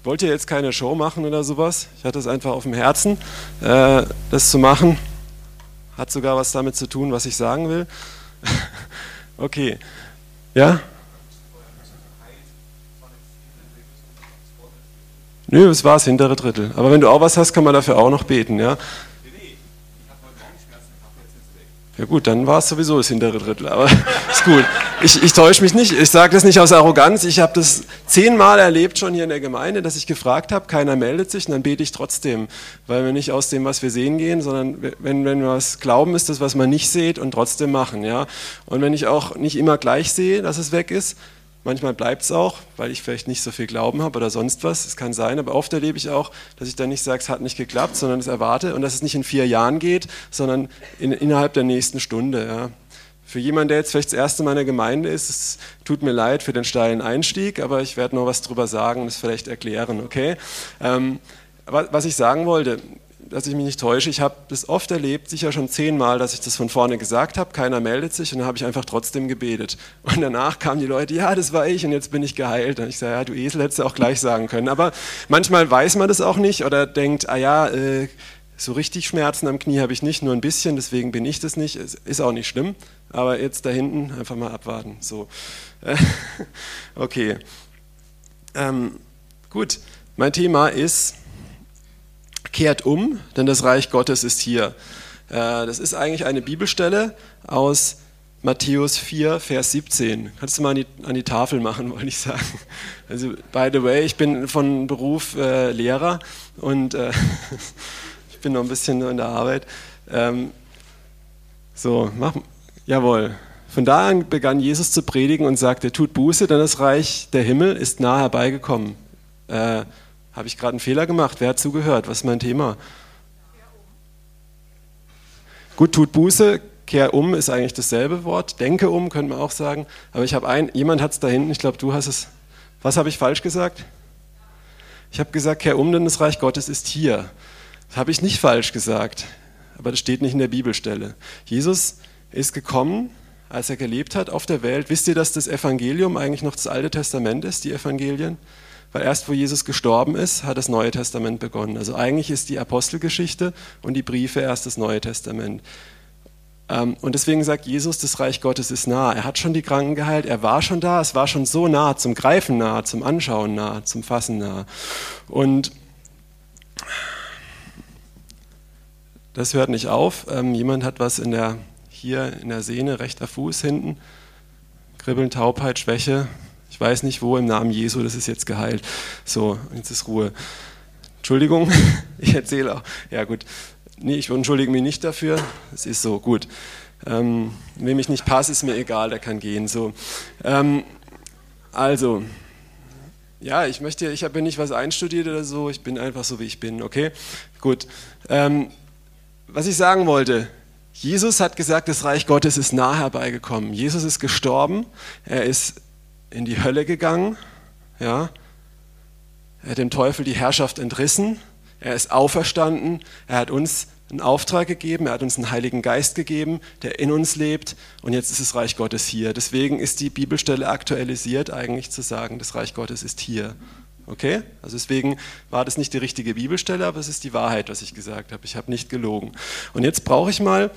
Ich wollte jetzt keine Show machen oder sowas. Ich hatte es einfach auf dem Herzen, äh, das zu machen. Hat sogar was damit zu tun, was ich sagen will. okay. Ja? Nö, es war das hintere Drittel. Aber wenn du auch was hast, kann man dafür auch noch beten, ja? Ja gut, dann war es sowieso das hintere Drittel, aber gut. Ich, ich täusche mich nicht, ich sage das nicht aus Arroganz, ich habe das zehnmal erlebt schon hier in der Gemeinde, dass ich gefragt habe, keiner meldet sich und dann bete ich trotzdem, weil wir nicht aus dem, was wir sehen, gehen, sondern wenn, wenn wir was glauben, ist das, was man nicht sieht und trotzdem machen. Ja? Und wenn ich auch nicht immer gleich sehe, dass es weg ist, Manchmal bleibt es auch, weil ich vielleicht nicht so viel Glauben habe oder sonst was. Es kann sein, aber oft erlebe ich auch, dass ich dann nicht sage, es hat nicht geklappt, sondern es erwarte und dass es nicht in vier Jahren geht, sondern in, innerhalb der nächsten Stunde. Ja. Für jemanden, der jetzt vielleicht das erste Mal in der Gemeinde ist, es tut mir leid für den steilen Einstieg, aber ich werde noch was drüber sagen und es vielleicht erklären, okay? Ähm, was ich sagen wollte, dass ich mich nicht täusche, ich habe das oft erlebt, sicher schon zehnmal, dass ich das von vorne gesagt habe, keiner meldet sich und dann habe ich einfach trotzdem gebetet. Und danach kamen die Leute, ja, das war ich und jetzt bin ich geheilt. Und ich sage, ja, du Esel hättest du auch gleich sagen können. Aber manchmal weiß man das auch nicht oder denkt, ah ja, äh, so richtig Schmerzen am Knie habe ich nicht, nur ein bisschen, deswegen bin ich das nicht. Ist auch nicht schlimm, aber jetzt da hinten einfach mal abwarten. So, okay. Ähm, gut, mein Thema ist kehrt um, denn das Reich Gottes ist hier. Äh, das ist eigentlich eine Bibelstelle aus Matthäus 4, Vers 17. Kannst du mal an die, an die Tafel machen, wollte ich sagen. Also, by the way, ich bin von Beruf äh, Lehrer und äh, bin noch ein bisschen in der Arbeit. Ähm, so, mach, jawohl. Von da an begann Jesus zu predigen und sagte, tut Buße, denn das Reich der Himmel ist nah herbeigekommen. Äh, habe ich gerade einen Fehler gemacht? Wer hat zugehört? Was ist mein Thema? Gut, tut Buße, kehr um ist eigentlich dasselbe Wort. Denke um, könnte man auch sagen. Aber ich habe ein, jemand hat es da hinten, ich glaube, du hast es. Was habe ich falsch gesagt? Ich habe gesagt, kehr um, denn das Reich Gottes ist hier. Das habe ich nicht falsch gesagt, aber das steht nicht in der Bibelstelle. Jesus ist gekommen, als er gelebt hat auf der Welt. Wisst ihr, dass das Evangelium eigentlich noch das Alte Testament ist, die Evangelien? weil erst wo Jesus gestorben ist, hat das Neue Testament begonnen. Also eigentlich ist die Apostelgeschichte und die Briefe erst das Neue Testament. Ähm, und deswegen sagt Jesus, das Reich Gottes ist nah. Er hat schon die Kranken geheilt, er war schon da, es war schon so nah, zum Greifen nah, zum Anschauen nah, zum Fassen nah. Und das hört nicht auf. Ähm, jemand hat was in der, hier in der Sehne, rechter Fuß hinten. Kribbeln, Taubheit, Schwäche, ich weiß nicht wo, im Namen Jesu, das ist jetzt geheilt. So, jetzt ist Ruhe. Entschuldigung, ich erzähle auch. Ja, gut. Nee, ich entschuldige mich nicht dafür. Es ist so, gut. Ähm, wem ich nicht passe, ist mir egal, der kann gehen. So. Ähm, also, ja, ich möchte, ich habe nicht was einstudiert oder so, ich bin einfach so, wie ich bin, okay? Gut. Ähm, was ich sagen wollte, Jesus hat gesagt, das Reich Gottes ist nah herbeigekommen. Jesus ist gestorben, er ist in die Hölle gegangen. Ja. Er hat dem Teufel die Herrschaft entrissen. Er ist auferstanden. Er hat uns einen Auftrag gegeben. Er hat uns einen Heiligen Geist gegeben, der in uns lebt. Und jetzt ist das Reich Gottes hier. Deswegen ist die Bibelstelle aktualisiert, eigentlich zu sagen, das Reich Gottes ist hier. Okay? Also deswegen war das nicht die richtige Bibelstelle, aber es ist die Wahrheit, was ich gesagt habe. Ich habe nicht gelogen. Und jetzt brauche ich mal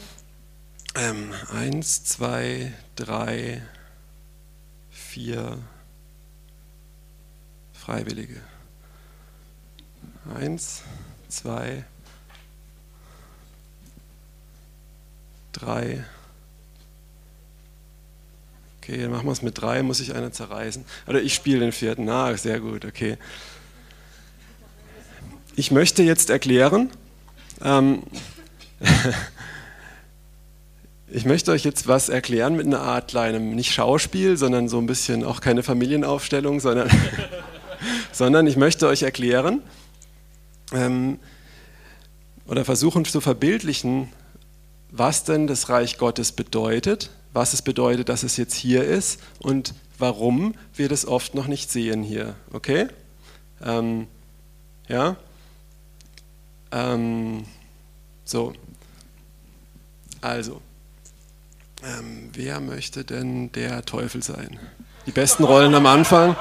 ähm, eins, zwei, drei, vier Freiwillige. Eins, zwei, drei. Okay, dann machen wir es mit drei, muss ich einer zerreißen. Oder ich spiele den vierten. Ah, sehr gut, okay. Ich möchte jetzt erklären, ähm, Ich möchte euch jetzt was erklären mit einer Art kleinem, nicht Schauspiel, sondern so ein bisschen auch keine Familienaufstellung, sondern, sondern ich möchte euch erklären ähm, oder versuchen zu verbildlichen, was denn das Reich Gottes bedeutet, was es bedeutet, dass es jetzt hier ist und warum wir das oft noch nicht sehen hier. Okay? Ähm, ja? Ähm, so. Also. Ähm, wer möchte denn der Teufel sein? Die besten Rollen am Anfang.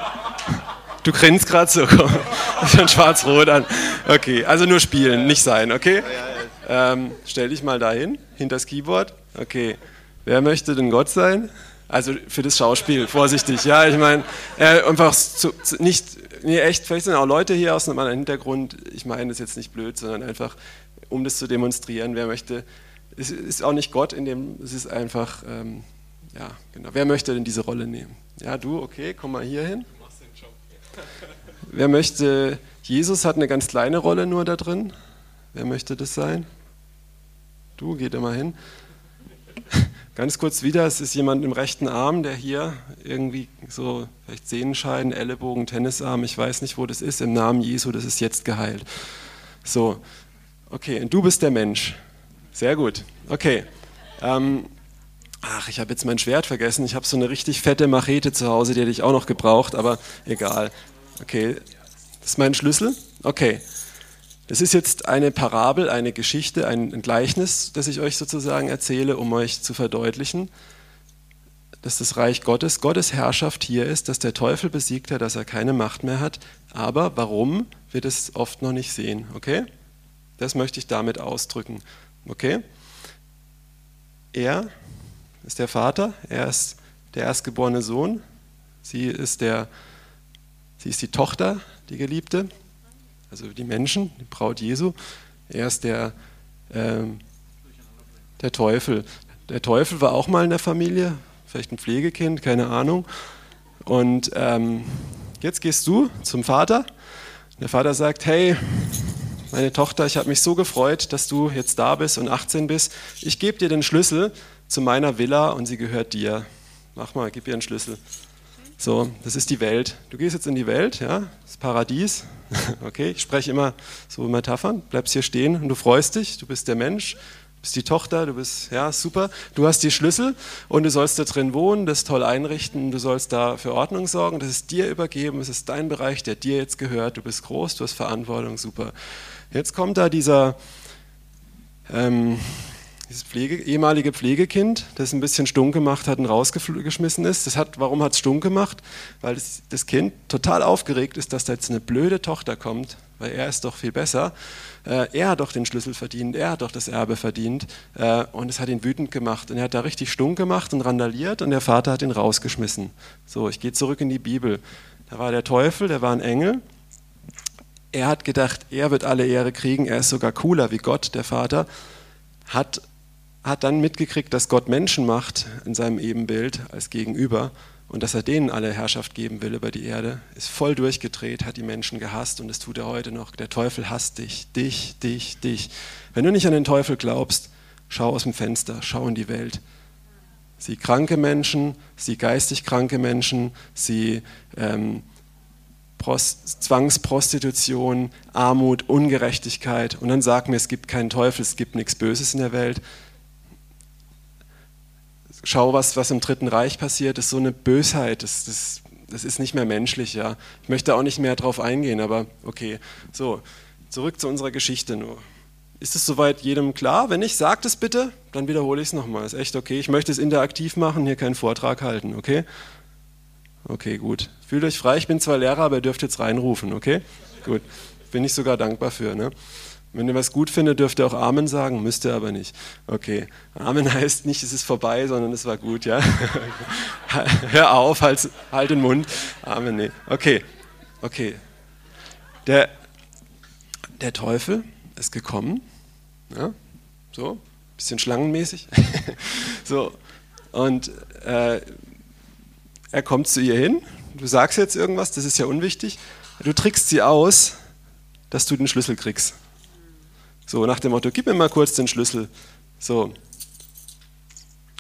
Du grinst gerade so, komm. Schon schwarz-rot an. Okay, also nur spielen, nicht sein, okay? Ähm, stell dich mal dahin, hinter das Keyboard. Okay. Wer möchte denn Gott sein? Also für das Schauspiel, vorsichtig. Ja, ich meine, äh, einfach zu, zu, nicht, nee, echt, vielleicht sind auch Leute hier aus einem anderen Hintergrund. Ich meine das jetzt nicht blöd, sondern einfach, um das zu demonstrieren. Wer möchte, es ist auch nicht Gott in dem, es ist einfach, ähm, ja, genau. Wer möchte denn diese Rolle nehmen? Ja, du, okay, komm mal hier hin. Wer möchte, Jesus hat eine ganz kleine Rolle nur da drin. Wer möchte das sein? Du, geh da mal hin. Ganz kurz wieder, es ist jemand im rechten Arm, der hier irgendwie so, vielleicht Sehnenscheiden, Ellenbogen, Tennisarm, ich weiß nicht, wo das ist, im Namen Jesu, das ist jetzt geheilt. So, okay, und du bist der Mensch. Sehr gut, okay. Ähm, ach, ich habe jetzt mein Schwert vergessen, ich habe so eine richtig fette Machete zu Hause, die hätte ich auch noch gebraucht, aber egal. Okay, das ist mein Schlüssel? Okay. Das ist jetzt eine Parabel, eine Geschichte, ein Gleichnis, das ich euch sozusagen erzähle, um euch zu verdeutlichen, dass das Reich Gottes, Gottes Herrschaft hier ist, dass der Teufel besiegt hat, dass er keine Macht mehr hat. Aber warum, wird es oft noch nicht sehen. Okay? Das möchte ich damit ausdrücken. Okay? Er ist der Vater, er ist der erstgeborene Sohn, sie ist der Sie ist die Tochter, die Geliebte, also die Menschen, die Braut Jesu. Er ist der, ähm, der Teufel. Der Teufel war auch mal in der Familie, vielleicht ein Pflegekind, keine Ahnung. Und ähm, jetzt gehst du zum Vater. Der Vater sagt, hey, meine Tochter, ich habe mich so gefreut, dass du jetzt da bist und 18 bist. Ich gebe dir den Schlüssel zu meiner Villa und sie gehört dir. Mach mal, gib ihr einen Schlüssel. So, das ist die Welt. Du gehst jetzt in die Welt, ja, das Paradies. Okay, ich spreche immer so Metaphern. Bleibst hier stehen und du freust dich. Du bist der Mensch, du bist die Tochter, du bist, ja, super. Du hast die Schlüssel und du sollst da drin wohnen, das toll einrichten. Du sollst da für Ordnung sorgen. Das ist dir übergeben. Es ist dein Bereich, der dir jetzt gehört. Du bist groß, du hast Verantwortung, super. Jetzt kommt da dieser, ähm, dieses Pflege, ehemalige Pflegekind, das ein bisschen stunk gemacht hat und rausgeschmissen ist. Das hat, warum hat es stunk gemacht? Weil das, das, Kind total aufgeregt ist, dass da jetzt eine blöde Tochter kommt, weil er ist doch viel besser. Äh, er hat doch den Schlüssel verdient, er hat doch das Erbe verdient äh, und es hat ihn wütend gemacht. Und er hat da richtig stunk gemacht und randaliert und der Vater hat ihn rausgeschmissen. So, ich gehe zurück in die Bibel. Da war der Teufel, der war ein Engel. Er hat gedacht, er wird alle Ehre kriegen, er ist sogar cooler wie Gott, der Vater, hat hat dann mitgekriegt, dass Gott Menschen macht in seinem Ebenbild als Gegenüber und dass er denen alle Herrschaft geben will über die Erde, ist voll durchgedreht, hat die Menschen gehasst und das tut er heute noch. Der Teufel hasst dich, dich, dich, dich. Wenn du nicht an den Teufel glaubst, schau aus dem Fenster, schau in die Welt. Sieh kranke Menschen, sieh geistig kranke Menschen, sieh ähm, Zwangsprostitution, Armut, Ungerechtigkeit und dann sag mir, es gibt keinen Teufel, es gibt nichts Böses in der Welt schau, was, was im Dritten Reich passiert, ist so eine Bösheit, das, das, das ist nicht mehr menschlich. Ja. Ich möchte auch nicht mehr darauf eingehen, aber okay. So, zurück zu unserer Geschichte nur. Ist es soweit jedem klar? Wenn nicht, sagt es bitte, dann wiederhole ich es nochmal. Ist echt okay. Ich möchte es interaktiv machen, hier keinen Vortrag halten, okay? Okay, gut. Fühlt euch frei, ich bin zwar Lehrer, aber ihr dürft jetzt reinrufen, okay? Gut. Bin ich sogar dankbar für, ne? Wenn ihr was gut findet, dürft ihr auch Amen sagen, müsst ihr aber nicht. Okay, Amen heißt nicht, es ist vorbei, sondern es war gut, ja? Hör auf, halt, halt den Mund. Amen, nee. Okay, okay. Der, der Teufel ist gekommen, ja? so, bisschen schlangenmäßig. so, und äh, er kommt zu ihr hin. Du sagst jetzt irgendwas, das ist ja unwichtig. Du trickst sie aus, dass du den Schlüssel kriegst. So nach dem Motto, gib mir mal kurz den Schlüssel. So.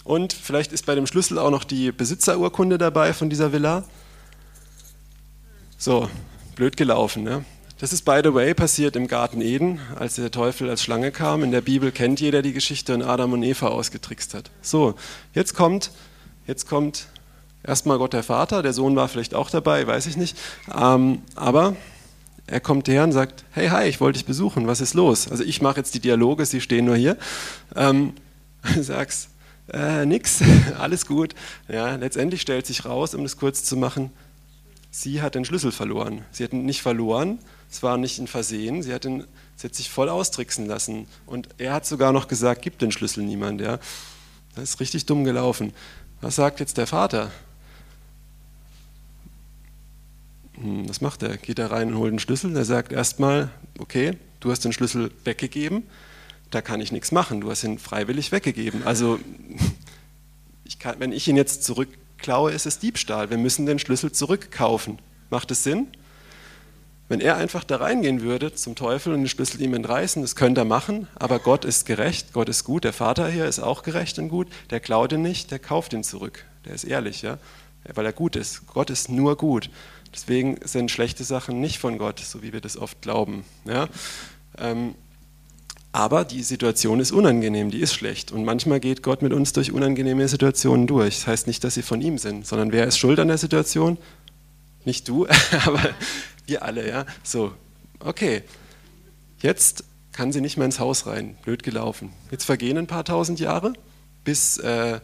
Und vielleicht ist bei dem Schlüssel auch noch die Besitzerurkunde dabei von dieser Villa. So, blöd gelaufen. Ne? Das ist, by the way, passiert im Garten Eden, als der Teufel als Schlange kam. In der Bibel kennt jeder die Geschichte und Adam und Eva ausgetrickst hat. So, jetzt kommt, jetzt kommt erstmal Gott der Vater. Der Sohn war vielleicht auch dabei, weiß ich nicht. Ähm, aber er kommt her und sagt, hey, hi, ich wollte dich besuchen, was ist los? Also ich mache jetzt die Dialoge, sie stehen nur hier. Ähm, sagst, äh, nix, alles gut. Ja, letztendlich stellt sich raus, um das kurz zu machen, sie hat den Schlüssel verloren. Sie hat ihn nicht verloren, es war nicht ein Versehen, sie hat, ihn, sie hat sich voll austricksen lassen. Und er hat sogar noch gesagt, gib den Schlüssel niemand. Ja. Das ist richtig dumm gelaufen. Was sagt jetzt der Vater? Hm, was macht er? Geht er rein und holt den Schlüssel? Er sagt erstmal, okay, du hast den Schlüssel weggegeben, da kann ich nichts machen, du hast ihn freiwillig weggegeben. Also ich kann, wenn ich ihn jetzt zurückklaue, ist es Diebstahl. Wir müssen den Schlüssel zurückkaufen. Macht es Sinn? Wenn er einfach da reingehen würde zum Teufel und den Schlüssel ihm entreißen, das könnte er machen, aber Gott ist gerecht, Gott ist gut, der Vater hier ist auch gerecht und gut, der klaut ihn nicht, der kauft ihn zurück, der ist ehrlich, ja, weil er gut ist. Gott ist nur gut. Deswegen sind schlechte Sachen nicht von Gott, so wie wir das oft glauben. Ja? Ähm, aber die Situation ist unangenehm, die ist schlecht. Und manchmal geht Gott mit uns durch unangenehme Situationen durch. Das heißt nicht, dass sie von ihm sind, sondern wer ist schuld an der Situation? Nicht du, aber wir alle, ja. So, okay. Jetzt kann sie nicht mehr ins Haus rein. Blöd gelaufen. Jetzt vergehen ein paar tausend Jahre, bis, äh,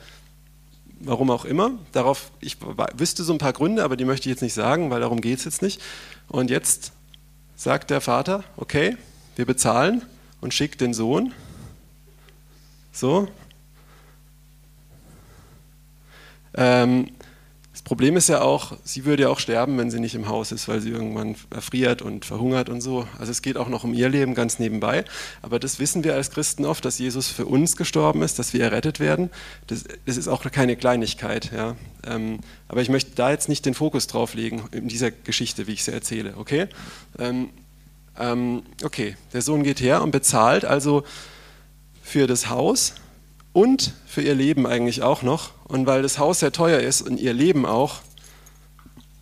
warum auch immer. Darauf, ich wüsste so ein paar Gründe, aber die möchte ich jetzt nicht sagen, weil darum geht es jetzt nicht. Und jetzt sagt der Vater, okay, wir bezahlen und schickt den Sohn. So. Ähm, Problem ist ja auch, sie würde ja auch sterben, wenn sie nicht im Haus ist, weil sie irgendwann erfriert und verhungert und so. Also es geht auch noch um ihr Leben ganz nebenbei. Aber das wissen wir als Christen oft, dass Jesus für uns gestorben ist, dass wir errettet werden. Das, das ist auch keine Kleinigkeit. Ja. Ähm, aber ich möchte da jetzt nicht den Fokus drauf legen in dieser Geschichte, wie ich sie erzähle. Okay? Ähm, ähm, okay, der Sohn geht her und bezahlt also für das Haus und für ihr Leben eigentlich auch noch. Und weil das Haus sehr teuer ist und ihr Leben auch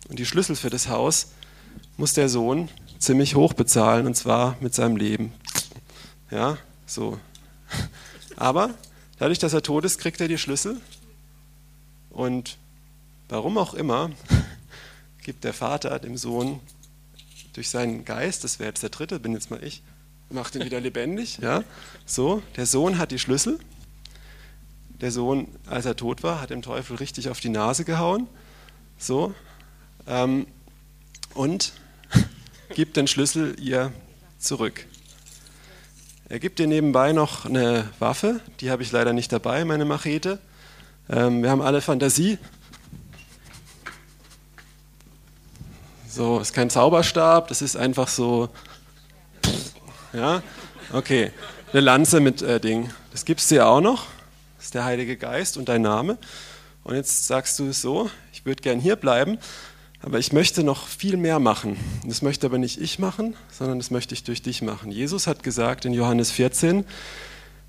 und die Schlüssel für das Haus, muss der Sohn ziemlich hoch bezahlen und zwar mit seinem Leben. Ja, so. Aber dadurch, dass er tot ist, kriegt er die Schlüssel und warum auch immer gibt der Vater dem Sohn durch seinen Geist, das wäre jetzt der dritte, bin jetzt mal ich, macht ihn wieder lebendig. Ja? So, der Sohn hat die Schlüssel. Der Sohn, als er tot war, hat dem Teufel richtig auf die Nase gehauen. So. Ähm, und gibt den Schlüssel ihr zurück. Er gibt ihr nebenbei noch eine Waffe, die habe ich leider nicht dabei, meine Machete. Ähm, wir haben alle Fantasie, So, ist kein Zauberstab, das ist einfach so. Ja, okay. Eine Lanze mit äh, Ding. Das gibst du ja auch noch. Ist der Heilige Geist und dein Name. Und jetzt sagst du es so: Ich würde gern hier bleiben, aber ich möchte noch viel mehr machen. Das möchte aber nicht ich machen, sondern das möchte ich durch dich machen. Jesus hat gesagt in Johannes 14,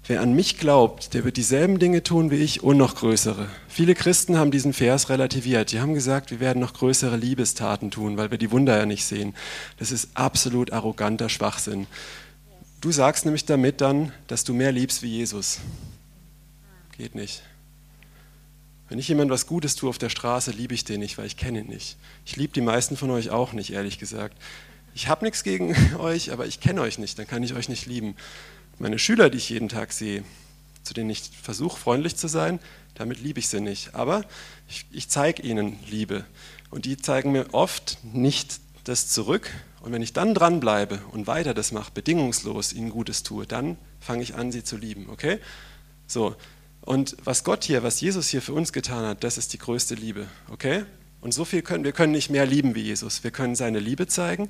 Wer an mich glaubt, der wird dieselben Dinge tun wie ich und noch größere. Viele Christen haben diesen Vers relativiert. Die haben gesagt, wir werden noch größere Liebestaten tun, weil wir die Wunder ja nicht sehen. Das ist absolut arroganter Schwachsinn. Du sagst nämlich damit dann, dass du mehr liebst wie Jesus. Geht nicht. Wenn ich jemand was Gutes tue auf der Straße, liebe ich den nicht, weil ich kenne ihn nicht. Ich liebe die meisten von euch auch nicht, ehrlich gesagt. Ich habe nichts gegen euch, aber ich kenne euch nicht, dann kann ich euch nicht lieben. Meine Schüler, die ich jeden Tag sehe, zu denen ich versuche, freundlich zu sein, damit liebe ich sie nicht. Aber ich, ich zeige ihnen Liebe. Und die zeigen mir oft nicht das zurück. Und wenn ich dann dranbleibe und weiter das mache, bedingungslos ihnen Gutes tue, dann fange ich an, sie zu lieben. Okay? So. Und was Gott hier, was Jesus hier für uns getan hat, das ist die größte Liebe. Okay? Und so viel können wir können nicht mehr lieben wie Jesus. Wir können seine Liebe zeigen.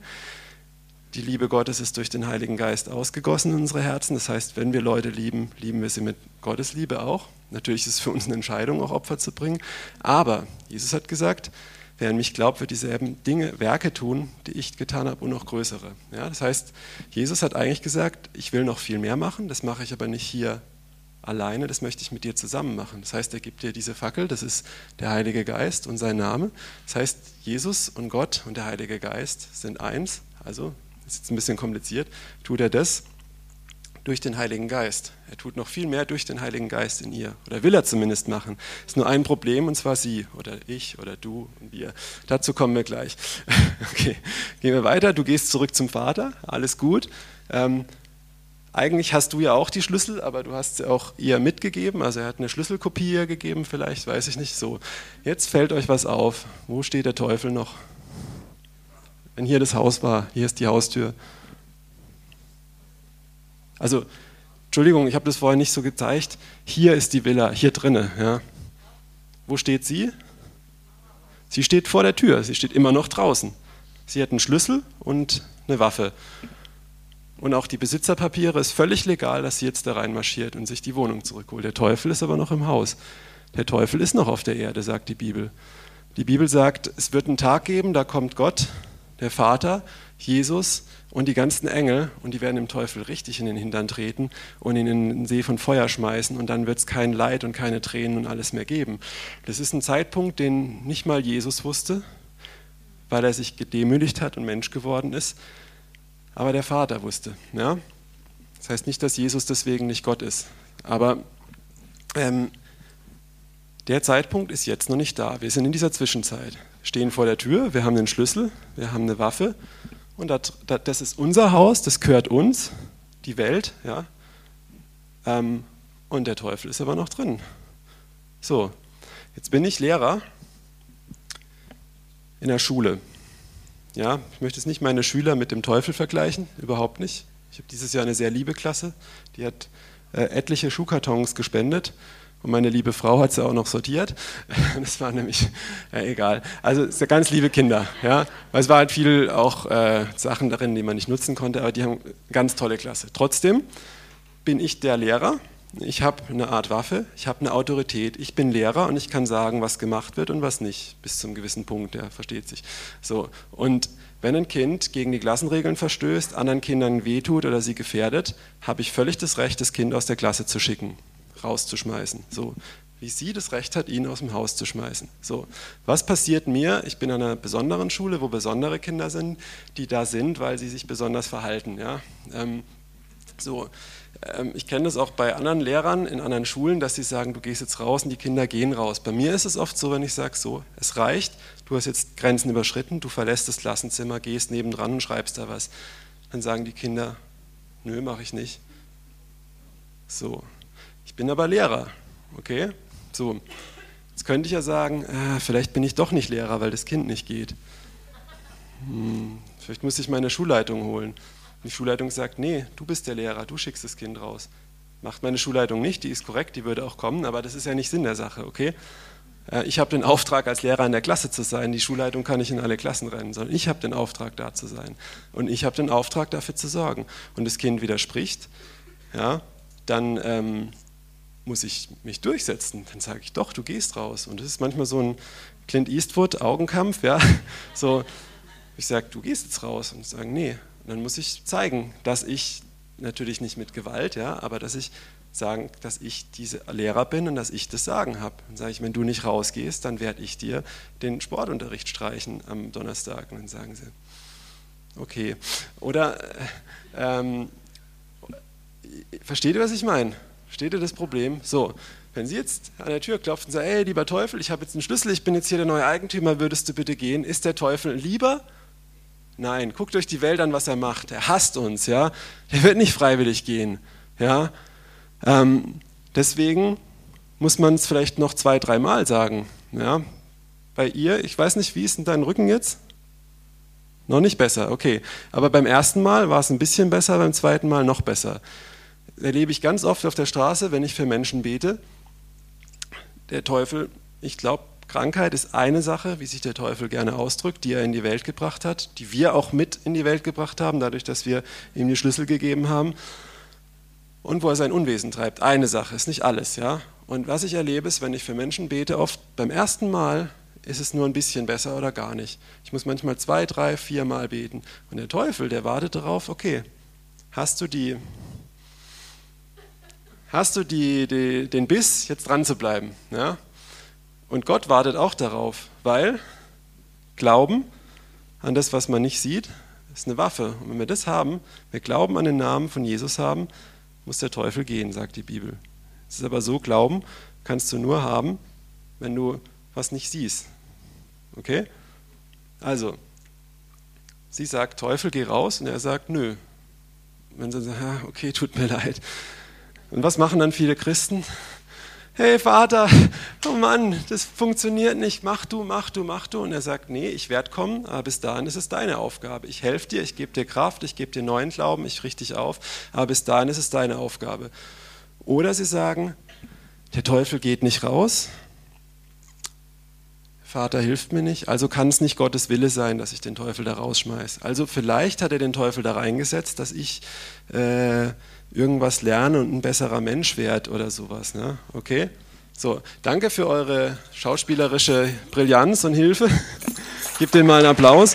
Die Liebe Gottes ist durch den Heiligen Geist ausgegossen in unsere Herzen. Das heißt, wenn wir Leute lieben, lieben wir sie mit Gottes Liebe auch. Natürlich ist es für uns eine Entscheidung, auch Opfer zu bringen. Aber Jesus hat gesagt, wer an mich glaubt, wird dieselben Dinge, Werke tun, die ich getan habe und noch größere. Ja, das heißt, Jesus hat eigentlich gesagt, ich will noch viel mehr machen, das mache ich aber nicht hier alleine, das möchte ich mit dir zusammen machen. Das heißt, er gibt dir diese Fackel, das ist der Heilige Geist und sein Name. Das heißt, Jesus und Gott und der Heilige Geist sind eins, also ist jetzt ein bisschen kompliziert, tut er das durch den Heiligen Geist. Er tut noch viel mehr durch den Heiligen Geist in ihr. Oder will er zumindest machen. Es ist nur ein Problem, und zwar sie oder ich oder du und wir. Dazu kommen wir gleich. Okay, gehen wir weiter. Du gehst zurück zum Vater. Alles gut. Ähm, eigentlich hast du ja auch die Schlüssel, aber du hast sie auch ihr mitgegeben. Also er hat eine Schlüsselkopie ihr gegeben, vielleicht, weiß ich nicht. So, jetzt fällt euch was auf. Wo steht der Teufel noch? Wenn hier das Haus war, hier ist die Haustür. Also, Entschuldigung, ich habe das vorher nicht so gezeigt. Hier ist die Villa, hier drinne. Ja. Wo steht sie? Sie steht vor der Tür, sie steht immer noch draußen. Sie hat einen Schlüssel und eine Waffe. Und auch die Besitzerpapiere ist völlig legal, dass sie jetzt da reinmarschiert und sich die Wohnung zurückholt. Der Teufel ist aber noch im Haus. Der Teufel ist noch auf der Erde, sagt die Bibel. Die Bibel sagt, es wird einen Tag geben, da kommt Gott, der Vater, Jesus und die ganzen Engel und die werden dem Teufel richtig in den Hintern treten und ihn in den See von Feuer schmeißen und dann wird es kein Leid und keine Tränen und alles mehr geben. Das ist ein Zeitpunkt, den nicht mal Jesus wusste, weil er sich gedemütigt hat und Mensch geworden ist, aber der Vater wusste. Ja? Das heißt nicht, dass Jesus deswegen nicht Gott ist, aber ähm, der Zeitpunkt ist jetzt noch nicht da. Wir sind in dieser Zwischenzeit, stehen vor der Tür, wir haben den Schlüssel, wir haben eine Waffe und das, das ist unser Haus, das gehört uns, die Welt, ja. Ähm, und der Teufel ist aber noch drin. So, jetzt bin ich Lehrer in der Schule. Ja, ich möchte jetzt nicht meine Schüler mit dem Teufel vergleichen, überhaupt nicht. Ich habe dieses Jahr eine sehr liebe Klasse, die hat äh, etliche Schuhkartons gespendet und meine liebe Frau hat sie auch noch sortiert. Das war nämlich ja, egal. Also ganz liebe Kinder, ja. Weil es war halt viel auch äh, Sachen darin, die man nicht nutzen konnte, aber die haben eine ganz tolle Klasse. Trotzdem bin ich der Lehrer. Ich habe eine Art Waffe, ich habe eine Autorität, ich bin Lehrer und ich kann sagen, was gemacht wird und was nicht, bis zum gewissen Punkt, ja, versteht sich. So, und wenn ein Kind gegen die Klassenregeln verstößt, anderen Kindern wehtut oder sie gefährdet, habe ich völlig das Recht, das Kind aus der Klasse zu schicken rauszuschmeißen. So, wie sie das Recht hat, ihn aus dem Haus zu schmeißen. So, was passiert mir? Ich bin an einer besonderen Schule, wo besondere Kinder sind, die da sind, weil sie sich besonders verhalten. Ja? Ähm, so, ähm, ich kenne das auch bei anderen Lehrern in anderen Schulen, dass sie sagen, du gehst jetzt raus und die Kinder gehen raus. Bei mir ist es oft so, wenn ich sage, so, es reicht, du hast jetzt Grenzen überschritten, du verlässt das Klassenzimmer, gehst nebendran und schreibst da was. Dann sagen die Kinder, nö, mache ich nicht. So, ich bin aber Lehrer, okay? So, jetzt könnte ich ja sagen, äh, vielleicht bin ich doch nicht Lehrer, weil das Kind nicht geht. Hm, vielleicht muss ich meine Schulleitung holen. Die Schulleitung sagt, nee, du bist der Lehrer, du schickst das Kind raus. Macht meine Schulleitung nicht, die ist korrekt, die würde auch kommen, aber das ist ja nicht Sinn der Sache, okay? Äh, ich habe den Auftrag, als Lehrer in der Klasse zu sein. Die Schulleitung kann nicht in alle Klassen rennen, sondern ich habe den Auftrag, da zu sein. Und ich habe den Auftrag, dafür zu sorgen. Und das Kind widerspricht, ja, dann ähm, muss ich mich durchsetzen. Dann sage ich, doch, du gehst raus. Und das ist manchmal so ein Clint Eastwood-Augenkampf. Ja? So, ich sage, du gehst jetzt raus. Und ich sage, nee. Dann muss ich zeigen, dass ich, natürlich nicht mit Gewalt, ja, aber dass ich sagen, dass ich diese Lehrer bin und dass ich das Sagen habe. Dann sage ich, wenn du nicht rausgehst, dann werde ich dir den Sportunterricht streichen am Donnerstag. Und dann sagen sie, okay. Oder, äh, ähm, versteht ihr, was ich meine? Versteht ihr das Problem? So, wenn Sie jetzt an der Tür klopfen und sagen, hey, lieber Teufel, ich habe jetzt einen Schlüssel, ich bin jetzt hier der neue Eigentümer, würdest du bitte gehen? Ist der Teufel lieber? Nein, guckt euch die Welt an, was er macht. Er hasst uns, ja. Er wird nicht freiwillig gehen, ja. Ähm, deswegen muss man es vielleicht noch zwei, dreimal sagen, ja. Bei ihr, ich weiß nicht, wie ist denn dein Rücken jetzt? Noch nicht besser, okay. Aber beim ersten Mal war es ein bisschen besser, beim zweiten Mal noch besser erlebe ich ganz oft auf der Straße, wenn ich für Menschen bete. Der Teufel, ich glaube, Krankheit ist eine Sache, wie sich der Teufel gerne ausdrückt, die er in die Welt gebracht hat, die wir auch mit in die Welt gebracht haben, dadurch, dass wir ihm die Schlüssel gegeben haben. Und wo er sein Unwesen treibt. Eine Sache, ist nicht alles, ja. Und was ich erlebe, ist, wenn ich für Menschen bete, oft beim ersten Mal ist es nur ein bisschen besser oder gar nicht. Ich muss manchmal zwei, drei, vier Mal beten. Und der Teufel, der wartet darauf, okay, hast du die hast du die, die, den Biss, jetzt dran zu bleiben. Ja? Und Gott wartet auch darauf, weil Glauben an das, was man nicht sieht, ist eine Waffe. Und wenn wir das haben, wir Glauben an den Namen von Jesus haben, muss der Teufel gehen, sagt die Bibel. Es ist aber so, Glauben kannst du nur haben, wenn du was nicht siehst. Okay? Also, sie sagt, Teufel, geh raus, und er sagt, nö. Wenn sie sagt, okay, tut mir leid, und was machen dann viele Christen? Hey Vater, oh Mann, das funktioniert nicht, mach du, mach du, mach du. Und er sagt, nee, ich werde kommen, aber bis dahin ist es deine Aufgabe. Ich helfe dir, ich gebe dir Kraft, ich gebe dir neuen Glauben, ich richte dich auf, aber bis dahin ist es deine Aufgabe. Oder sie sagen, der Teufel geht nicht raus, Vater hilft mir nicht, also kann es nicht Gottes Wille sein, dass ich den Teufel da rausschmeiße. Also vielleicht hat er den Teufel da reingesetzt, dass ich äh, irgendwas lerne und ein besserer Mensch werde oder sowas. Ne? Okay? So, danke für eure schauspielerische Brillanz und Hilfe. Gebt denen mal einen Applaus.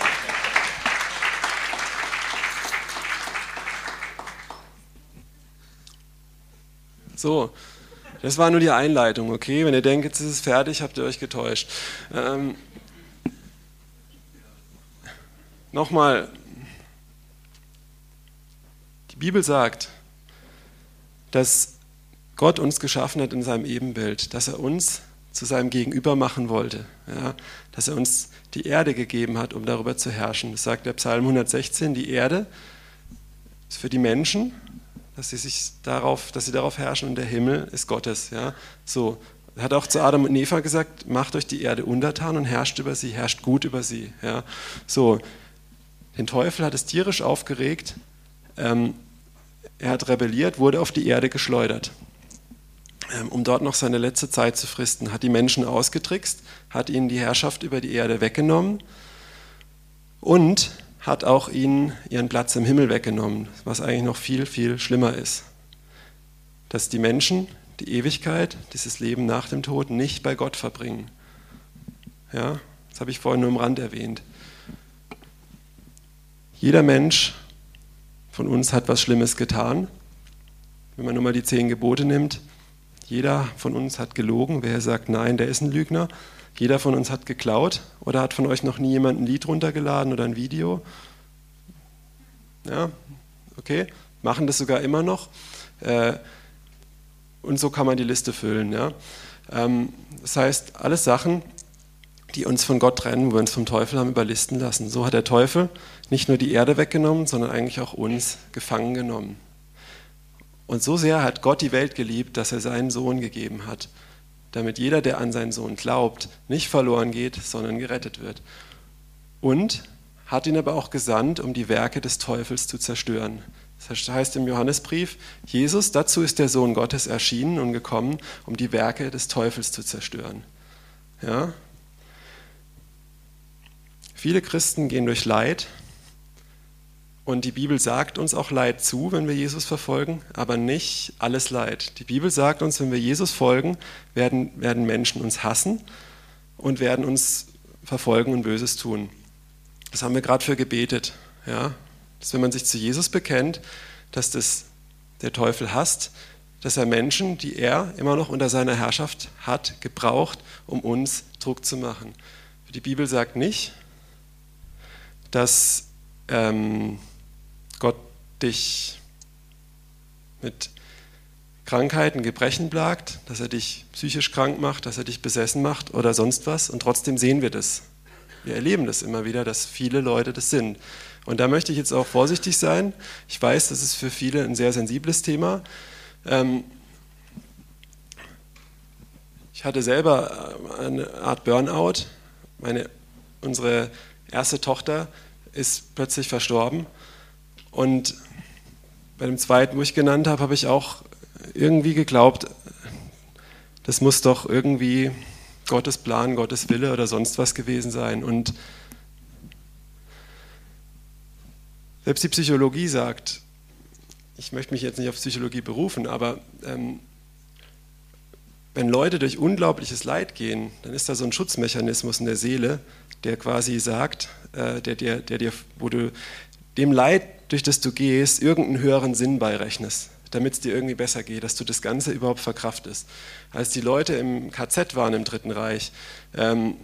So, das war nur die Einleitung, okay? Wenn ihr denkt, jetzt ist es fertig, habt ihr euch getäuscht. Ähm, Nochmal, die Bibel sagt, dass Gott uns geschaffen hat in seinem Ebenbild, dass er uns zu seinem Gegenüber machen wollte, ja? dass er uns die Erde gegeben hat, um darüber zu herrschen. Das sagt der Psalm 116, die Erde ist für die Menschen dass sie sich darauf, dass sie darauf herrschen und der Himmel ist Gottes. Ja? So, hat auch zu Adam und Eva gesagt, macht euch die Erde untertan und herrscht über sie, herrscht gut über sie. Ja? So, den Teufel hat es tierisch aufgeregt, ähm, er hat rebelliert, wurde auf die Erde geschleudert, ähm, um dort noch seine letzte Zeit zu fristen, hat die Menschen ausgetrickst, hat ihnen die Herrschaft über die Erde weggenommen und hat auch ihnen ihren Platz im Himmel weggenommen, was eigentlich noch viel, viel schlimmer ist. Dass die Menschen die Ewigkeit, dieses Leben nach dem Tod nicht bei Gott verbringen. Ja, das habe ich vorhin nur im Rand erwähnt. Jeder Mensch von uns hat was Schlimmes getan. Wenn man nur mal die zehn Gebote nimmt, jeder von uns hat gelogen. Wer sagt, nein, der ist ein Lügner. Jeder von uns hat geklaut oder hat von euch noch nie jemand ein Lied runtergeladen oder ein Video? Ja, okay, machen das sogar immer noch. Äh, und so kann man die Liste füllen. Ähm, das heißt, alles Sachen, die uns von Gott trennen, wo wir uns vom Teufel haben überlisten lassen. So hat der Teufel nicht nur die Erde weggenommen, sondern eigentlich auch uns gefangen genommen. Und so sehr hat Gott die Welt geliebt, dass er seinen Sohn gegeben hat damit jeder, der an seinen Sohn glaubt, nicht verloren geht, sondern gerettet wird. Und hat ihn aber auch gesandt, um die Werke des Teufels zu zerstören. Das heißt im Johannesbrief, Jesus, dazu ist der Sohn Gottes erschienen und gekommen, um die Werke des Teufels zu zerstören. Ja? Viele Christen gehen durch Leid, und die Bibel sagt uns auch Leid zu, wenn wir Jesus verfolgen, aber nicht alles Leid. Die Bibel sagt uns, wenn wir Jesus folgen, werden, werden Menschen uns hassen und werden uns verfolgen und Böses tun. Das haben wir gerade für gebetet. Ja? Dass wenn man sich zu Jesus bekennt, dass das der Teufel hasst, dass er Menschen, die er immer noch unter seiner Herrschaft hat, gebraucht, um uns Druck zu machen. Die Bibel sagt nicht, dass ähm, Gott dich mit Krankheiten, Gebrechen plagt, dass er dich psychisch krank macht, dass er dich besessen macht oder sonst was. Und trotzdem sehen wir das. Wir erleben das immer wieder, dass viele Leute das sind. Und da möchte ich jetzt auch vorsichtig sein. Ich weiß, das ist für viele ein sehr sensibles Thema. Ähm, ich hatte selber äh, eine Art Burnout. Meine, unsere erste Tochter ist plötzlich verstorben und bei dem zweiten, wo ich genannt habe, habe ich auch irgendwie geglaubt, das muss doch irgendwie Gottes Plan, Gottes Wille oder sonst was gewesen sein. Und selbst die Psychologie sagt, ich möchte mich jetzt nicht auf Psychologie berufen, aber ähm, wenn Leute durch unglaubliches Leid gehen, dann ist da so ein Schutzmechanismus in der Seele, der quasi sagt, äh, der, der, der dir, wo du dem Leid, durch das du gehst, irgendeinen höheren Sinn beirechnest, damit es dir irgendwie besser geht, dass du das Ganze überhaupt verkraftest. Als die Leute im KZ waren im Dritten Reich, ähm,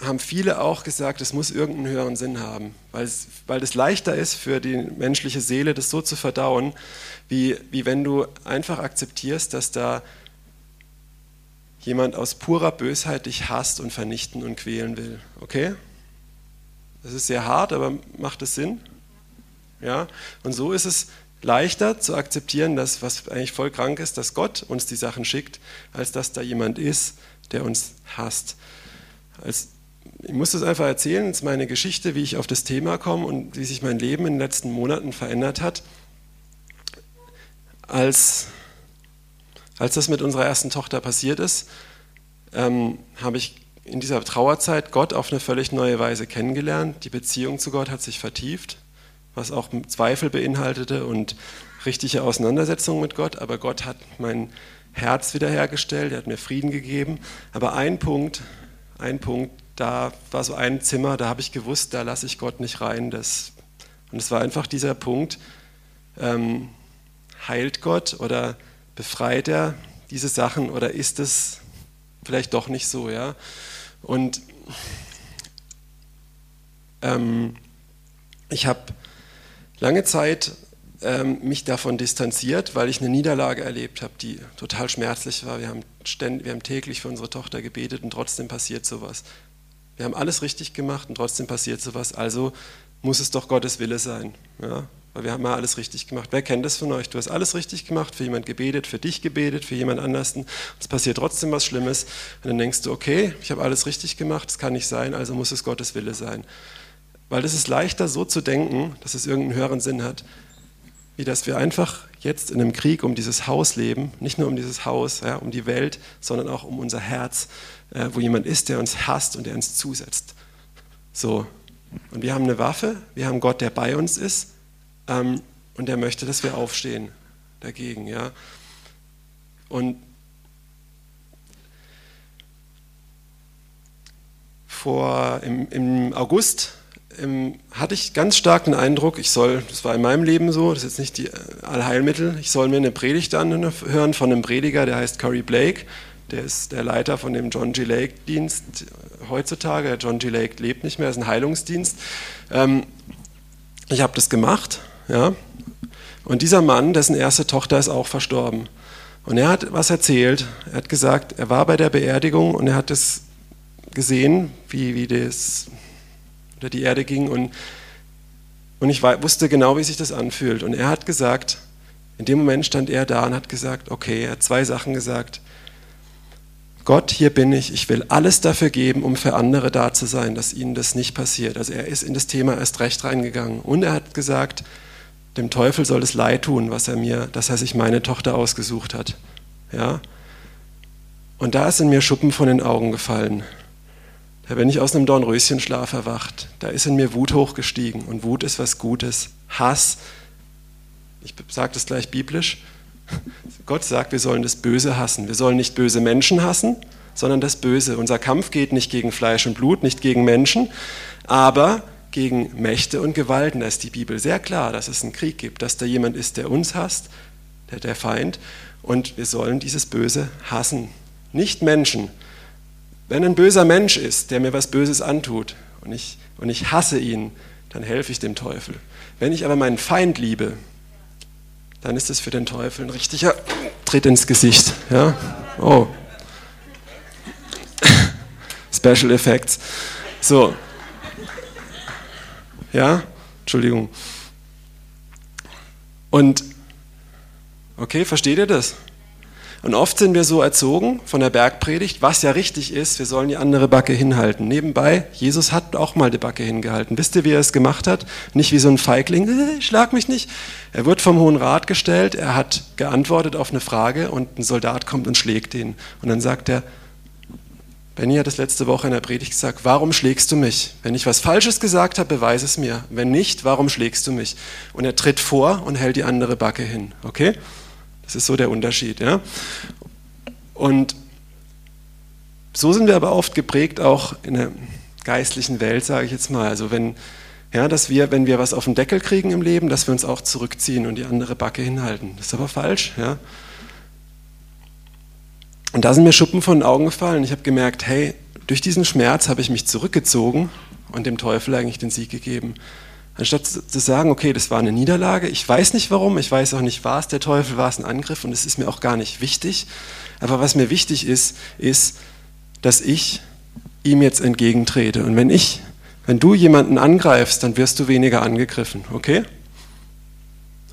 haben viele auch gesagt, es muss irgendeinen höheren Sinn haben, weil es, weil es leichter ist für die menschliche Seele, das so zu verdauen, wie, wie wenn du einfach akzeptierst, dass da jemand aus purer Bösheit dich hasst und vernichten und quälen will. Okay? Das ist sehr hart, aber macht es Sinn? Ja? Und so ist es leichter zu akzeptieren, dass was eigentlich voll krank ist, dass Gott uns die Sachen schickt, als dass da jemand ist, der uns hasst. Als, ich muss das einfach erzählen, das ist meine Geschichte, wie ich auf das Thema komme und wie sich mein Leben in den letzten Monaten verändert hat. Als, als das mit unserer ersten Tochter passiert ist, ähm, habe ich in dieser Trauerzeit Gott auf eine völlig neue Weise kennengelernt. Die Beziehung zu Gott hat sich vertieft was auch Zweifel beinhaltete und richtige Auseinandersetzungen mit Gott, aber Gott hat mein Herz wiederhergestellt, er hat mir Frieden gegeben. Aber ein Punkt, ein Punkt, da war so ein Zimmer, da habe ich gewusst, da lasse ich Gott nicht rein. Das, und es war einfach dieser Punkt, ähm, heilt Gott oder befreit er diese Sachen oder ist es vielleicht doch nicht so, ja? Und ähm, ich habe lange Zeit ähm, mich davon distanziert, weil ich eine Niederlage erlebt habe, die total schmerzlich war. Wir haben, ständ, wir haben täglich für unsere Tochter gebetet und trotzdem passiert sowas. Wir haben alles richtig gemacht und trotzdem passiert sowas. Also muss es doch Gottes Wille sein. Ja? Weil wir haben mal alles richtig gemacht. Wer kennt das von euch? Du hast alles richtig gemacht, für jemand gebetet, für dich gebetet, für jemand anders. Es passiert trotzdem was Schlimmes. Und dann denkst du, okay, ich habe alles richtig gemacht, das kann nicht sein, also muss es Gottes Wille sein. Weil es ist leichter so zu denken, dass es irgendeinen höheren Sinn hat, wie dass wir einfach jetzt in einem Krieg um dieses Haus leben, nicht nur um dieses Haus, ja, um die Welt, sondern auch um unser Herz, äh, wo jemand ist, der uns hasst und der uns zusetzt. So. Und wir haben eine Waffe, wir haben Gott, der bei uns ist ähm, und der möchte, dass wir aufstehen dagegen. Ja. Und vor, im, im August ähm, hatte ich ganz stark den Eindruck, ich soll, das war in meinem Leben so, das ist jetzt nicht die äh, Allheilmittel, ich soll mir eine Predigt anhören von einem Prediger, der heißt Curry Blake, der ist der Leiter von dem John G. Lake Dienst heutzutage. Der John G. Lake lebt nicht mehr, ist ein Heilungsdienst. Ähm, ich habe das gemacht, ja. Und dieser Mann, dessen erste Tochter ist auch verstorben. Und er hat was erzählt. Er hat gesagt, er war bei der Beerdigung und er hat es gesehen, wie, wie das unter die Erde ging und, und ich wusste genau, wie sich das anfühlt. Und er hat gesagt, in dem Moment stand er da und hat gesagt, okay, er hat zwei Sachen gesagt. Gott, hier bin ich, ich will alles dafür geben, um für andere da zu sein, dass ihnen das nicht passiert. Also er ist in das Thema erst recht reingegangen. Und er hat gesagt, dem Teufel soll es leid tun, was er mir, dass er sich meine Tochter ausgesucht hat. Ja? Und da ist in mir Schuppen von den Augen gefallen. Da bin ich aus einem Dornröschenschlaf erwacht. Da ist in mir Wut hochgestiegen. Und Wut ist was Gutes. Hass, ich sage das gleich biblisch, Gott sagt, wir sollen das Böse hassen. Wir sollen nicht böse Menschen hassen, sondern das Böse. Unser Kampf geht nicht gegen Fleisch und Blut, nicht gegen Menschen, aber gegen Mächte und Gewalten. Da ist die Bibel sehr klar, dass es einen Krieg gibt, dass da jemand ist, der uns hasst, der, der Feind. Und wir sollen dieses Böse hassen. Nicht Menschen, wenn ein böser Mensch ist, der mir was Böses antut und ich, und ich hasse ihn, dann helfe ich dem Teufel. Wenn ich aber meinen Feind liebe, dann ist es für den Teufel ein richtiger Tritt ins Gesicht. Ja? Oh. Special Effects. So. Ja? Entschuldigung. Und, okay, versteht ihr das? Und oft sind wir so erzogen von der Bergpredigt, was ja richtig ist, wir sollen die andere Backe hinhalten. Nebenbei, Jesus hat auch mal die Backe hingehalten. Wisst ihr, wie er es gemacht hat? Nicht wie so ein Feigling, äh, schlag mich nicht. Er wird vom Hohen Rat gestellt, er hat geantwortet auf eine Frage und ein Soldat kommt und schlägt ihn. Und dann sagt er, Benny hat das letzte Woche in der Predigt gesagt, warum schlägst du mich? Wenn ich was Falsches gesagt habe, beweise es mir. Wenn nicht, warum schlägst du mich? Und er tritt vor und hält die andere Backe hin. Okay? Das ist so der Unterschied. Ja? Und so sind wir aber oft geprägt, auch in der geistlichen Welt, sage ich jetzt mal. Also wenn, ja, dass wir, wenn wir was auf den Deckel kriegen im Leben, dass wir uns auch zurückziehen und die andere Backe hinhalten. Das ist aber falsch. Ja? Und da sind mir Schuppen von den Augen gefallen. Ich habe gemerkt, hey, durch diesen Schmerz habe ich mich zurückgezogen und dem Teufel eigentlich den Sieg gegeben. Anstatt zu sagen, okay, das war eine Niederlage, ich weiß nicht warum, ich weiß auch nicht, war es der Teufel, war es ein Angriff und es ist mir auch gar nicht wichtig. Aber was mir wichtig ist, ist, dass ich ihm jetzt entgegentrete. Und wenn ich, wenn du jemanden angreifst, dann wirst du weniger angegriffen, okay?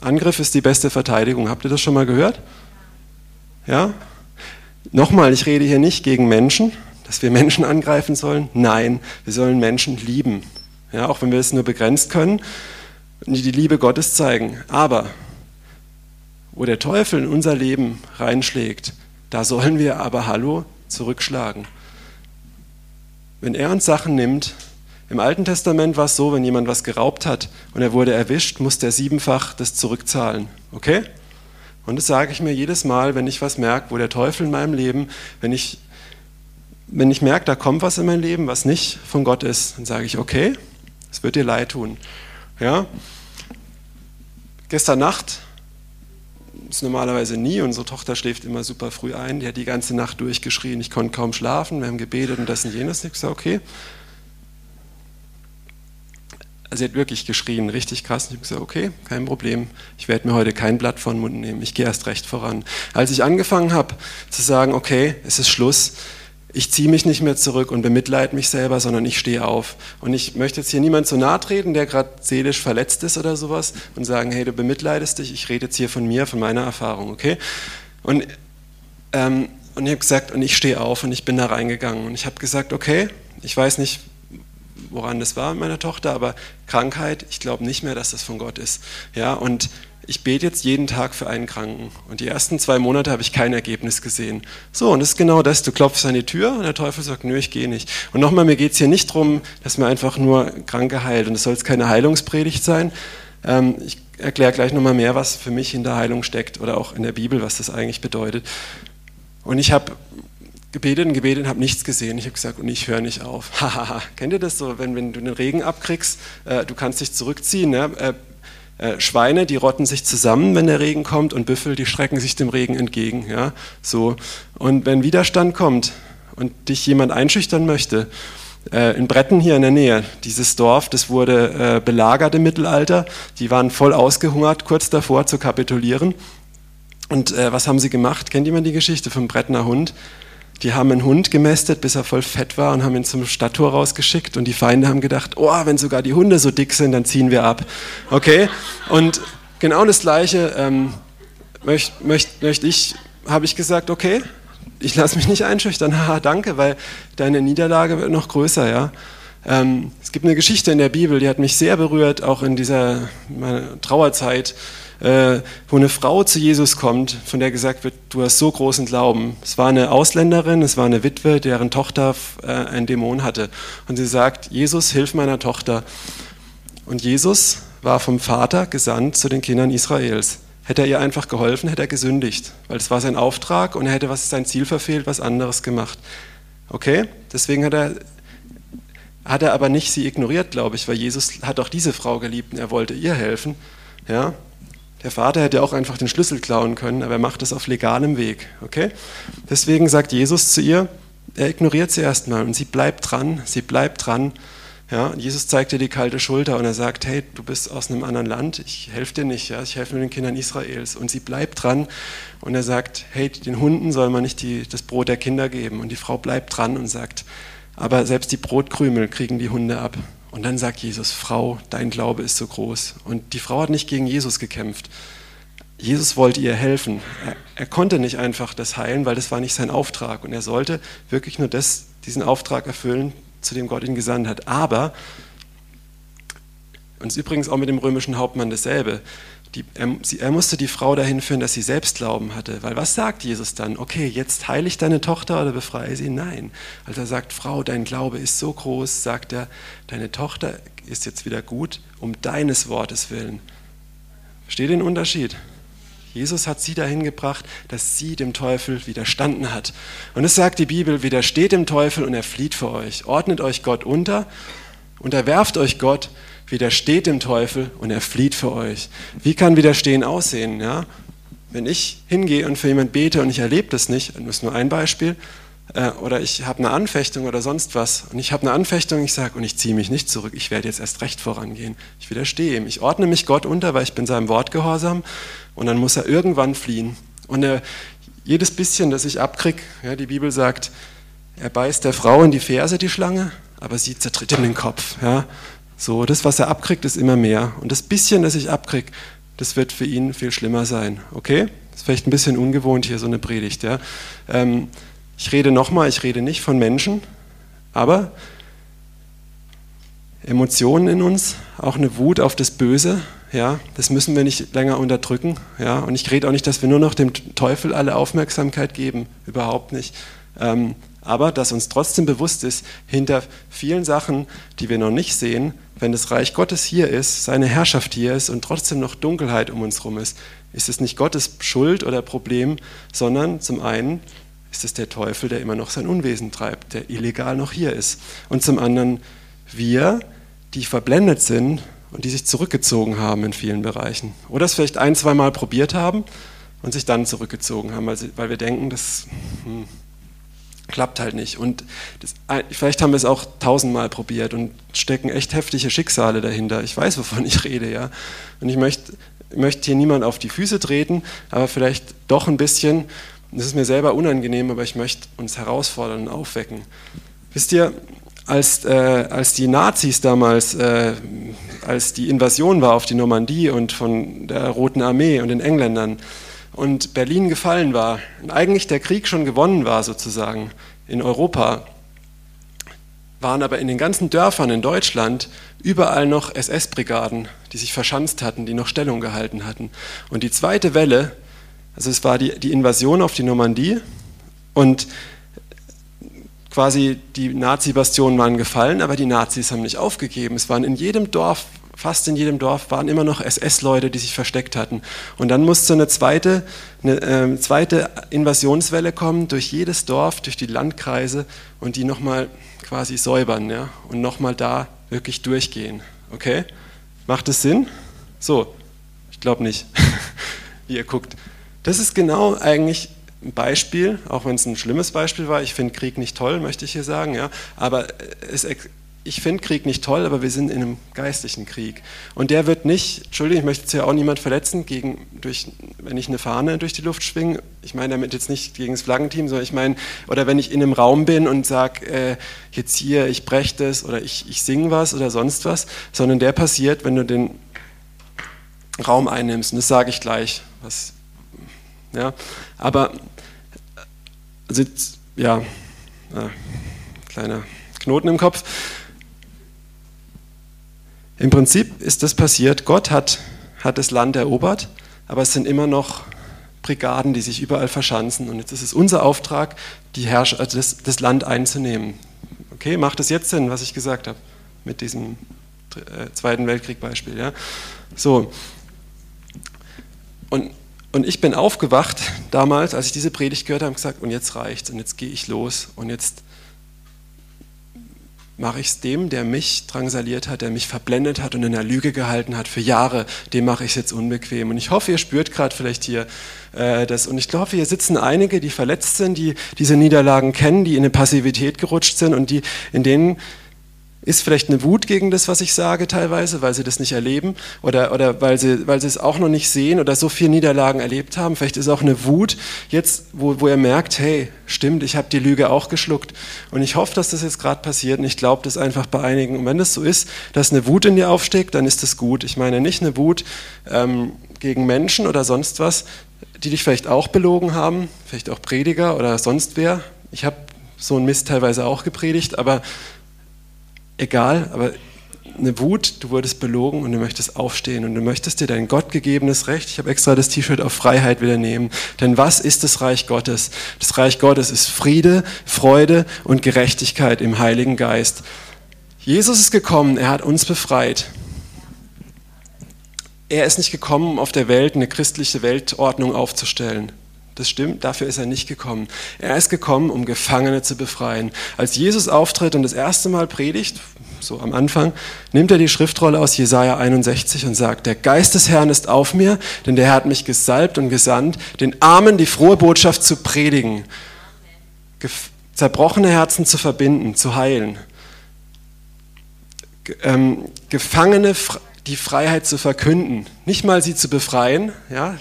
Angriff ist die beste Verteidigung. Habt ihr das schon mal gehört? Ja? Nochmal, ich rede hier nicht gegen Menschen, dass wir Menschen angreifen sollen. Nein, wir sollen Menschen lieben. Ja, auch wenn wir es nur begrenzt können die Liebe Gottes zeigen. Aber wo der Teufel in unser Leben reinschlägt, da sollen wir aber, hallo, zurückschlagen. Wenn er uns Sachen nimmt, im Alten Testament war es so, wenn jemand was geraubt hat und er wurde erwischt, musste er siebenfach das zurückzahlen. Okay? Und das sage ich mir jedes Mal, wenn ich was merke, wo der Teufel in meinem Leben, wenn ich, wenn ich merke, da kommt was in mein Leben, was nicht von Gott ist, dann sage ich, okay, es wird dir leid tun. Ja? Gestern Nacht ist normalerweise nie. Unsere Tochter schläft immer super früh ein. Die hat die ganze Nacht durchgeschrien. Ich konnte kaum schlafen. Wir haben gebetet und das und jenes. Ich sage, okay. Also sie hat wirklich geschrien, richtig krass. Und ich habe gesagt, okay, kein Problem. Ich werde mir heute kein Blatt vor den Mund nehmen. Ich gehe erst recht voran. Als ich angefangen habe zu sagen, okay, es ist Schluss, ich ziehe mich nicht mehr zurück und bemitleide mich selber, sondern ich stehe auf. Und ich möchte jetzt hier niemand zu nahe treten, der gerade seelisch verletzt ist oder sowas und sagen, hey, du bemitleidest dich, ich rede jetzt hier von mir, von meiner Erfahrung, okay? Und, ähm, und ich habe gesagt, und ich stehe auf und ich bin da reingegangen und ich habe gesagt, okay, ich weiß nicht, woran das war mit meiner Tochter, aber Krankheit, ich glaube nicht mehr, dass das von Gott ist. Ja, und ich bete jetzt jeden Tag für einen Kranken. Und die ersten zwei Monate habe ich kein Ergebnis gesehen. So, und das ist genau das. Du klopfst an die Tür und der Teufel sagt, nö, ich gehe nicht. Und nochmal, mir geht es hier nicht darum, dass mir einfach nur Kranke heilt. Und es soll jetzt keine Heilungspredigt sein. Ähm, ich erkläre gleich nochmal mehr, was für mich in der Heilung steckt oder auch in der Bibel, was das eigentlich bedeutet. Und ich habe gebetet und gebetet und habe nichts gesehen. Ich habe gesagt, und ich höre nicht auf. Hahaha. Kennt ihr das so, wenn, wenn du den Regen abkriegst, äh, du kannst dich zurückziehen, ne? äh, äh, Schweine, die rotten sich zusammen, wenn der Regen kommt, und Büffel, die strecken sich dem Regen entgegen. Ja? So. Und wenn Widerstand kommt und dich jemand einschüchtern möchte, äh, in Bretten hier in der Nähe, dieses Dorf, das wurde äh, belagert im Mittelalter, die waren voll ausgehungert, kurz davor zu kapitulieren. Und was haben sie gemacht? Kennt jemand die Geschichte vom Brettner Hund? Die haben einen Hund gemästet, bis er voll fett war und haben ihn zum Stadttor rausgeschickt. Und die Feinde haben gedacht, oh, wenn sogar die Hunde so dick sind, dann ziehen wir ab. Okay? Und genau das Gleiche ähm, möchte möcht, möcht ich, habe ich gesagt, okay, ich lasse mich nicht einschüchtern. Haha, danke, weil deine Niederlage wird noch größer, ja. Ähm, es gibt eine Geschichte in der Bibel, die hat mich sehr berührt, auch in dieser Trauerzeit äh, wo eine Frau zu Jesus kommt, von der gesagt wird, du hast so großen Glauben. Es war eine Ausländerin, es war eine Witwe, deren Tochter äh, einen Dämon hatte. Und sie sagt, Jesus, hilf meiner Tochter. Und Jesus war vom Vater gesandt zu den Kindern Israels. Hätte er ihr einfach geholfen, hätte er gesündigt, weil es war sein Auftrag und er hätte was sein Ziel verfehlt, was anderes gemacht. Okay? Deswegen hat er hat er aber nicht sie ignoriert, glaube ich, weil Jesus hat auch diese Frau geliebt und er wollte ihr helfen. Ja? Der Vater hätte auch einfach den Schlüssel klauen können, aber er macht das auf legalem Weg. Okay? Deswegen sagt Jesus zu ihr, er ignoriert sie erstmal und sie bleibt dran, sie bleibt dran. Ja, Jesus zeigt ihr die kalte Schulter und er sagt, hey, du bist aus einem anderen Land, ich helfe dir nicht, ja, ich helfe nur den Kindern Israels. Und sie bleibt dran und er sagt, hey, den Hunden soll man nicht die, das Brot der Kinder geben. Und die Frau bleibt dran und sagt, aber selbst die Brotkrümel kriegen die Hunde ab. Und dann sagt Jesus, Frau, dein Glaube ist so groß. Und die Frau hat nicht gegen Jesus gekämpft. Jesus wollte ihr helfen. Er, er, konnte nicht einfach das heilen, weil das war nicht sein Auftrag. Und er sollte wirklich nur das, diesen Auftrag erfüllen, zu dem Gott ihn gesandt hat. Aber, und es ist übrigens auch mit dem römischen Hauptmann dasselbe, die, er, sie, er, musste die Frau dahin führen, dass sie selbst Glauben hatte. Weil was sagt Jesus dann? Okay, jetzt heile ich deine Tochter oder befreie sie? Nein. Als er sagt, Frau, dein Glaube ist so groß, sagt er, deine Tochter ist jetzt wieder gut, um deines Wortes willen. Versteht den Unterschied? Jesus hat sie dahin gebracht, dass sie dem Teufel widerstanden hat. Und es sagt die Bibel, widersteht dem Teufel und er flieht vor euch. Ordnet euch Gott unter, unterwerft euch Gott widersteht dem Teufel und er flieht für euch. Wie kann Widerstehen aussehen? Ja? Wenn ich hingehe und für jemanden bete und ich erlebe das nicht, das ist nur ein Beispiel, äh, oder ich habe eine Anfechtung oder sonst was und ich habe eine Anfechtung, ich sage und ich ziehe mich nicht zurück, ich werde jetzt erst recht vorangehen. Ich widerstehe ihm. Ich ordne mich Gott unter, weil ich bin seinem Wort gehorsam und dann muss er irgendwann fliehen. Und er, jedes bisschen, das ich abkriege, ja, die Bibel sagt, er beißt der Frau in die Ferse, die Schlange, aber sie zertritt ihm den Kopf. Ja. So, das, was er abkriegt, ist immer mehr. Und das bisschen, das ich abkriege, das wird für ihn viel schlimmer sein. Okay? Das ist vielleicht ein bisschen ungewohnt hier, so eine Predigt. Ja? Ähm, ich rede nochmal, ich rede nicht von Menschen, aber Emotionen in uns, auch eine Wut auf das Böse, ja, das müssen wir nicht länger unterdrücken, ja, und ich rede auch nicht, dass wir nur noch dem Teufel alle Aufmerksamkeit geben, überhaupt nicht. Ähm, aber dass uns trotzdem bewusst ist, hinter vielen Sachen, die wir noch nicht sehen, wenn das Reich Gottes hier ist, seine Herrschaft hier ist und trotzdem noch Dunkelheit um uns herum ist, ist es nicht Gottes Schuld oder Problem, sondern zum einen ist es der Teufel, der immer noch sein Unwesen treibt, der illegal noch hier ist. Und zum anderen wir, die verblendet sind und die sich zurückgezogen haben in vielen Bereichen. Oder es vielleicht ein, zwei Mal probiert haben und sich dann zurückgezogen haben, weil, sie, weil wir denken, das hm, klappt halt nicht. Und das, vielleicht haben wir es auch tausendmal probiert und stecken echt heftige Schicksale dahinter. Ich weiß, wovon ich rede, ja. Und ich möchte, möchte hier niemand auf die Füße treten, aber vielleicht doch ein bisschen. Das ist mir selber unangenehm, aber ich möchte uns herausfordern und aufwecken. Wisst ihr, als, äh, als die Nazis damals, äh, als die Invasion war auf die Normandie und von der Roten Armee und den Engländern und Berlin gefallen war und eigentlich der Krieg schon gewonnen war sozusagen in Europa, waren aber in den ganzen Dörfern in Deutschland überall noch SS-Brigaden, die sich verschanzt hatten, die noch Stellung gehalten hatten. Und die zweite Welle, also es war die, die Invasion auf die Normandie und quasi die Nazi-Bastionen waren gefallen, aber die Nazis haben nicht aufgegeben. Es waren in jedem Dorf, fast in jedem Dorf, waren immer noch SS-Leute, die sich versteckt hatten. Und dann musste eine zweite, eine äh, zweite Invasionswelle kommen durch jedes Dorf, durch die Landkreise und die nochmal quasi säubern ja? und nochmal da wirklich durchgehen. Okay? Macht es Sinn? So, ich glaube nicht, wie ihr guckt. Das ist genau eigentlich ein Beispiel, auch wenn es ein schlimmes Beispiel war. Ich finde Krieg nicht toll, möchte ich hier sagen. Ja. Aber es, ich finde Krieg nicht toll, aber wir sind in einem geistlichen Krieg. Und der wird nicht, Entschuldigung, ich möchte jetzt ja auch niemand verletzen, gegen, durch, wenn ich eine Fahne durch die Luft schwinge. Ich meine damit jetzt nicht gegen das Flaggenteam, sondern ich meine, oder wenn ich in einem Raum bin und sage, äh, jetzt hier, ich breche das oder ich, ich singe was oder sonst was, sondern der passiert, wenn du den Raum einnimmst. Und das sage ich gleich, was ja? Aber, also ja, äh, kleiner Knoten im Kopf. Im Prinzip ist das passiert, Gott hat, hat das Land erobert, aber es sind immer noch Brigaden, die sich überall verschanzen. Und jetzt ist es unser Auftrag, die Herrsch also das, das Land einzunehmen. Okay, macht es jetzt Sinn, was ich gesagt habe, mit diesem äh, Zweiten Weltkrieg-Beispiel. Ja? So. Und und ich bin aufgewacht damals, als ich diese Predigt gehört habe, und gesagt, und jetzt reicht's, und jetzt gehe ich los, und jetzt mache ich es dem, der mich drangsaliert hat, der mich verblendet hat und in der Lüge gehalten hat für Jahre, dem mache ich es jetzt unbequem. Und ich hoffe, ihr spürt gerade vielleicht hier äh, das. Und ich glaube, hier sitzen einige, die verletzt sind, die diese Niederlagen kennen, die in eine Passivität gerutscht sind und die in denen ist vielleicht eine Wut gegen das, was ich sage teilweise, weil sie das nicht erleben oder, oder weil, sie, weil sie es auch noch nicht sehen oder so viele Niederlagen erlebt haben. Vielleicht ist auch eine Wut jetzt, wo, wo ihr merkt, hey, stimmt, ich habe die Lüge auch geschluckt. Und ich hoffe, dass das jetzt gerade passiert und ich glaube das einfach bei einigen. Und wenn das so ist, dass eine Wut in dir aufsteigt, dann ist das gut. Ich meine nicht eine Wut ähm, gegen Menschen oder sonst was, die dich vielleicht auch belogen haben, vielleicht auch Prediger oder sonst wer. Ich habe so einen Mist teilweise auch gepredigt, aber egal, aber eine Wut, du wurdest belogen und du möchtest aufstehen und du möchtest dir dein gottgegebenes Recht, ich habe extra das T-Shirt auf Freiheit wieder nehmen. Denn was ist das Reich Gottes? Das Reich Gottes ist Friede, Freude und Gerechtigkeit im Heiligen Geist. Jesus ist gekommen, er hat uns befreit. Er ist nicht gekommen, um auf der Welt eine christliche Weltordnung aufzustellen. Das stimmt, dafür ist er nicht gekommen. Er ist gekommen, um Gefangene zu befreien. Als Jesus auftritt und das erste Mal predigt, so am Anfang, nimmt er die Schriftrolle aus Jesaja 61 und sagt: Der Geist des Herrn ist auf mir, denn der Herr hat mich gesalbt und gesandt, den Armen die frohe Botschaft zu predigen, zerbrochene Herzen zu verbinden, zu heilen, ähm, Gefangene die Freiheit zu verkünden, nicht mal sie zu befreien, ja,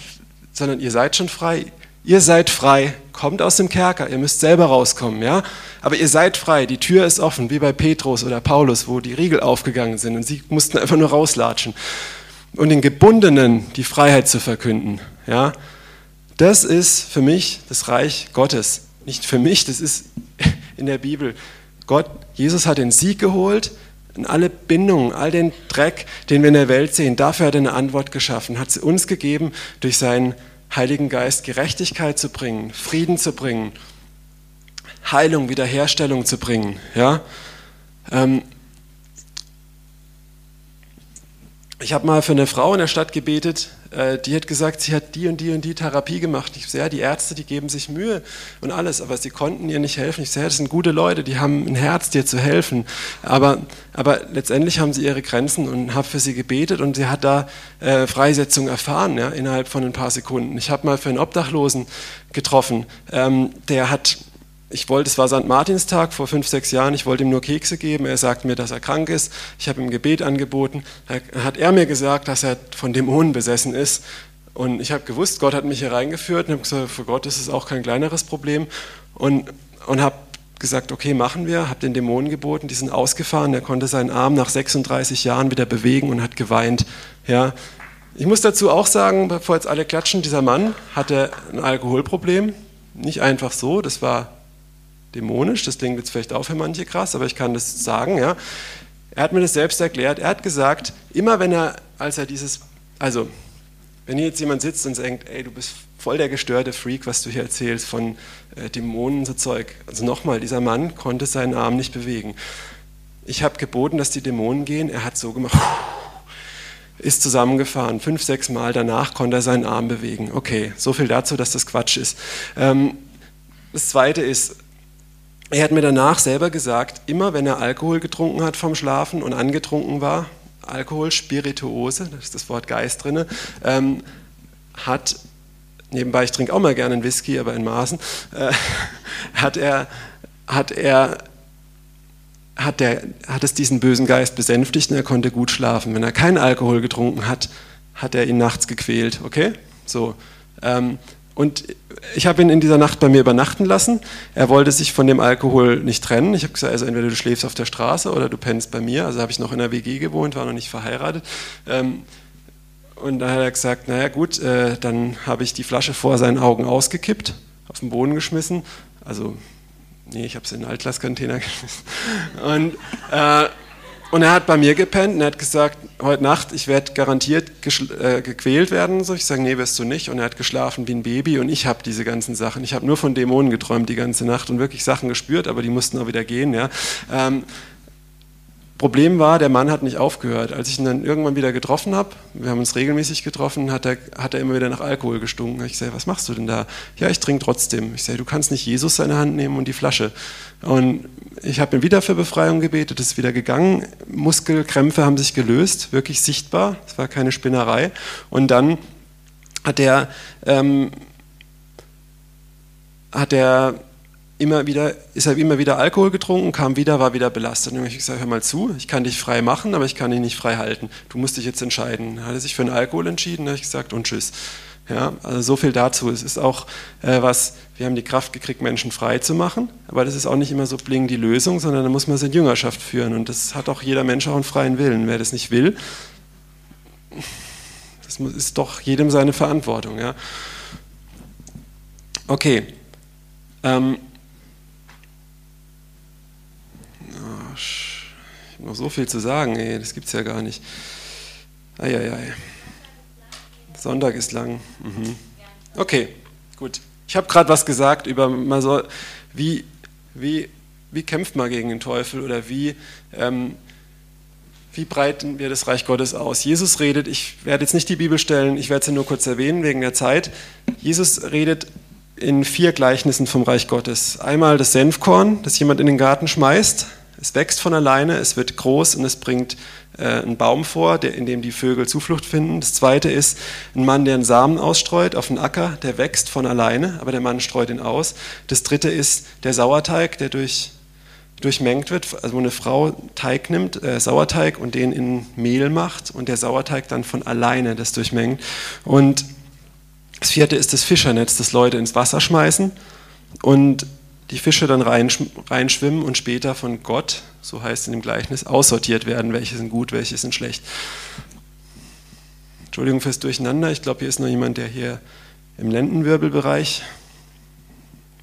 sondern ihr seid schon frei, Ihr seid frei, kommt aus dem Kerker, ihr müsst selber rauskommen, ja? Aber ihr seid frei, die Tür ist offen, wie bei Petrus oder Paulus, wo die Riegel aufgegangen sind und sie mussten einfach nur rauslatschen. und den Gebundenen die Freiheit zu verkünden. Ja, das ist für mich das Reich Gottes. Nicht für mich, das ist in der Bibel. Gott, Jesus hat den Sieg geholt in alle Bindungen, all den Dreck, den wir in der Welt sehen. Dafür hat er eine Antwort geschaffen, hat sie uns gegeben, durch seinen Heiligen Geist Gerechtigkeit zu bringen, Frieden zu bringen, Heilung, Wiederherstellung zu bringen. Ja? Ähm, ich habe mal für eine Frau in der Stadt gebetet, die hat gesagt, sie hat die und die und die Therapie gemacht. Ich sehe, ja, die Ärzte, die geben sich Mühe und alles, aber sie konnten ihr nicht helfen. Ich sehe, das sind gute Leute, die haben ein Herz, dir zu helfen. Aber, aber letztendlich haben sie ihre Grenzen und habe für sie gebetet und sie hat da äh, Freisetzung erfahren, ja, innerhalb von ein paar Sekunden. Ich habe mal für einen Obdachlosen getroffen, ähm, der hat ich wollte, es war St. Martinstag vor fünf, sechs Jahren, ich wollte ihm nur Kekse geben. Er sagt mir, dass er krank ist. Ich habe ihm Gebet angeboten. Da hat er mir gesagt, dass er von Dämonen besessen ist. Und ich habe gewusst, Gott hat mich hier reingeführt und habe gesagt, für Gott ist es auch kein kleineres Problem. Und, und habe gesagt, okay, machen wir, habe den Dämonen geboten, die sind ausgefahren. Er konnte seinen Arm nach 36 Jahren wieder bewegen und hat geweint. Ja. Ich muss dazu auch sagen, bevor jetzt alle klatschen, dieser Mann hatte ein Alkoholproblem. Nicht einfach so, das war dämonisch. Das klingt jetzt vielleicht auch für manche krass, aber ich kann das sagen. Ja. Er hat mir das selbst erklärt. Er hat gesagt, immer wenn er, als er dieses, also wenn hier jetzt jemand sitzt und denkt, ey, du bist voll der gestörte Freak, was du hier erzählst von äh, Dämonen so Zeug. Also nochmal, dieser Mann konnte seinen Arm nicht bewegen. Ich habe geboten, dass die Dämonen gehen. Er hat so gemacht, ist zusammengefahren. Fünf, sechs Mal danach konnte er seinen Arm bewegen. Okay, so viel dazu, dass das Quatsch ist. Ähm, das Zweite ist, er hat mir danach selber gesagt, immer wenn er Alkohol getrunken hat vom Schlafen und angetrunken war, Alkohol, Spirituose, da ist das Wort Geist drin, ähm, hat, nebenbei, ich trinke auch mal gerne einen Whisky, aber in Maßen, äh, hat er, hat er hat, der, hat es diesen bösen Geist besänftigt und er konnte gut schlafen. Wenn er keinen Alkohol getrunken hat, hat er ihn nachts gequält, okay? So. Ähm, und ich habe ihn in dieser Nacht bei mir übernachten lassen. Er wollte sich von dem Alkohol nicht trennen. Ich habe gesagt, also entweder du schläfst auf der Straße oder du pennst bei mir. Also habe ich noch in der WG gewohnt, war noch nicht verheiratet. Ähm, und da hat er gesagt, naja gut, äh, dann habe ich die Flasche vor seinen Augen ausgekippt, auf den Boden geschmissen. Also, nee, ich habe es in den Altglascontainer geschmissen. Und äh, und er hat bei mir gepennt und er hat gesagt, heute Nacht, ich werde garantiert äh, gequält werden. So, ich sage, nee, wirst du nicht. Und er hat geschlafen wie ein Baby und ich habe diese ganzen Sachen. Ich habe nur von Dämonen geträumt die ganze Nacht und wirklich Sachen gespürt, aber die mussten auch wieder gehen. Ja. Ähm, Problem war, der Mann hat nicht aufgehört. Als ich ihn dann irgendwann wieder getroffen habe, wir haben uns regelmäßig getroffen, hat er, hat er immer wieder nach Alkohol gestunken. Ich sage, was machst du denn da? Ja, ich trinke trotzdem. Ich sage, du kannst nicht Jesus seine Hand nehmen und die Flasche. Und ich habe ihn wieder für Befreiung gebetet, ist wieder gegangen. Muskelkrämpfe haben sich gelöst, wirklich sichtbar. Es war keine Spinnerei. Und dann hat er, ähm, hat er immer wieder, ist er immer wieder Alkohol getrunken, kam wieder, war wieder belastet. Und ich gesagt, hör mal zu, ich kann dich frei machen, aber ich kann dich nicht frei halten. Du musst dich jetzt entscheiden. Dann hat er sich für den Alkohol entschieden, da habe ich gesagt, und tschüss. Ja, also so viel dazu. Es ist auch äh, was, wir haben die Kraft gekriegt, Menschen frei zu machen, aber das ist auch nicht immer so bling die Lösung, sondern da muss man seine Jüngerschaft führen. Und das hat auch jeder Mensch auch einen freien Willen. Wer das nicht will, das ist doch jedem seine Verantwortung. Ja. Okay. Ähm, ich habe noch so viel zu sagen, ey, das gibt es ja gar nicht. Eieiei. Sonntag ist lang. Mhm. Okay, gut. Ich habe gerade was gesagt über, man soll, wie, wie, wie kämpft man gegen den Teufel oder wie, ähm, wie breiten wir das Reich Gottes aus? Jesus redet, ich werde jetzt nicht die Bibel stellen, ich werde sie nur kurz erwähnen wegen der Zeit. Jesus redet in vier Gleichnissen vom Reich Gottes. Einmal das Senfkorn, das jemand in den Garten schmeißt. Es wächst von alleine, es wird groß und es bringt äh, einen Baum vor, der, in dem die Vögel Zuflucht finden. Das zweite ist ein Mann, der einen Samen ausstreut auf einen Acker, der wächst von alleine, aber der Mann streut ihn aus. Das dritte ist der Sauerteig, der durch, durchmengt wird, also wo eine Frau Teig nimmt, äh, Sauerteig und den in Mehl macht und der Sauerteig dann von alleine das durchmengt. Und das vierte ist das Fischernetz, das Leute ins Wasser schmeißen und die Fische dann reinschwimmen und später von Gott, so heißt es in dem Gleichnis, aussortiert werden, welche sind gut, welche sind schlecht. Entschuldigung fürs Durcheinander, ich glaube, hier ist noch jemand, der hier im Lendenwirbelbereich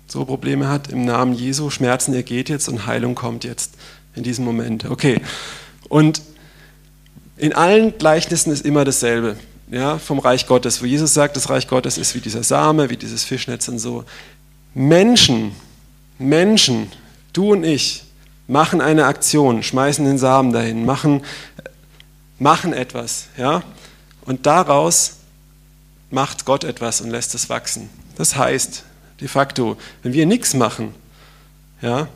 so Probleme hat. Im Namen Jesu, Schmerzen, ihr geht jetzt und Heilung kommt jetzt in diesem Moment. Okay. Und in allen Gleichnissen ist immer dasselbe, ja, vom Reich Gottes, wo Jesus sagt, das Reich Gottes ist wie dieser Same, wie dieses Fischnetz und so. Menschen, Menschen, du und ich, machen eine Aktion, schmeißen den Samen dahin, machen, machen etwas, ja, und daraus macht Gott etwas und lässt es wachsen. Das heißt, de facto, wenn wir nichts machen, ja,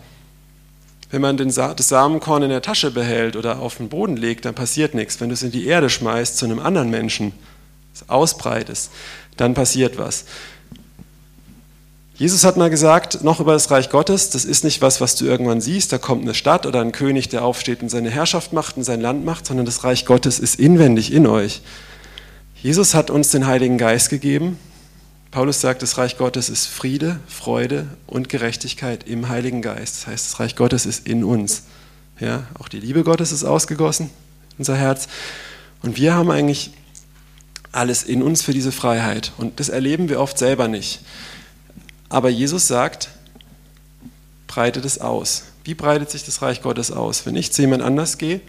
wenn man den Sa das Samenkorn in der Tasche behält oder auf den Boden legt, dann passiert nichts. Wenn du es in die Erde schmeißt zu einem anderen Menschen, ausbreitest, dann passiert was. Jesus hat mal gesagt, noch über das Reich Gottes, das ist nicht was, was du irgendwann siehst, da kommt eine Stadt oder ein König, der aufsteht und seine Herrschaft macht und sein Land macht, sondern das Reich Gottes ist inwendig in euch. Jesus hat uns den Heiligen Geist gegeben. Paulus sagt, das Reich Gottes ist Friede, Freude und Gerechtigkeit im Heiligen Geist. Das heißt, das Reich Gottes ist in uns. Ja, auch die Liebe Gottes ist ausgegossen, unser Herz. Und wir haben eigentlich alles in uns für diese Freiheit. Und das erleben wir oft selber nicht. Aber Jesus sagt, breitet es aus. Wie breitet sich das Reich Gottes aus? Wenn ich zu jemand anders gehe,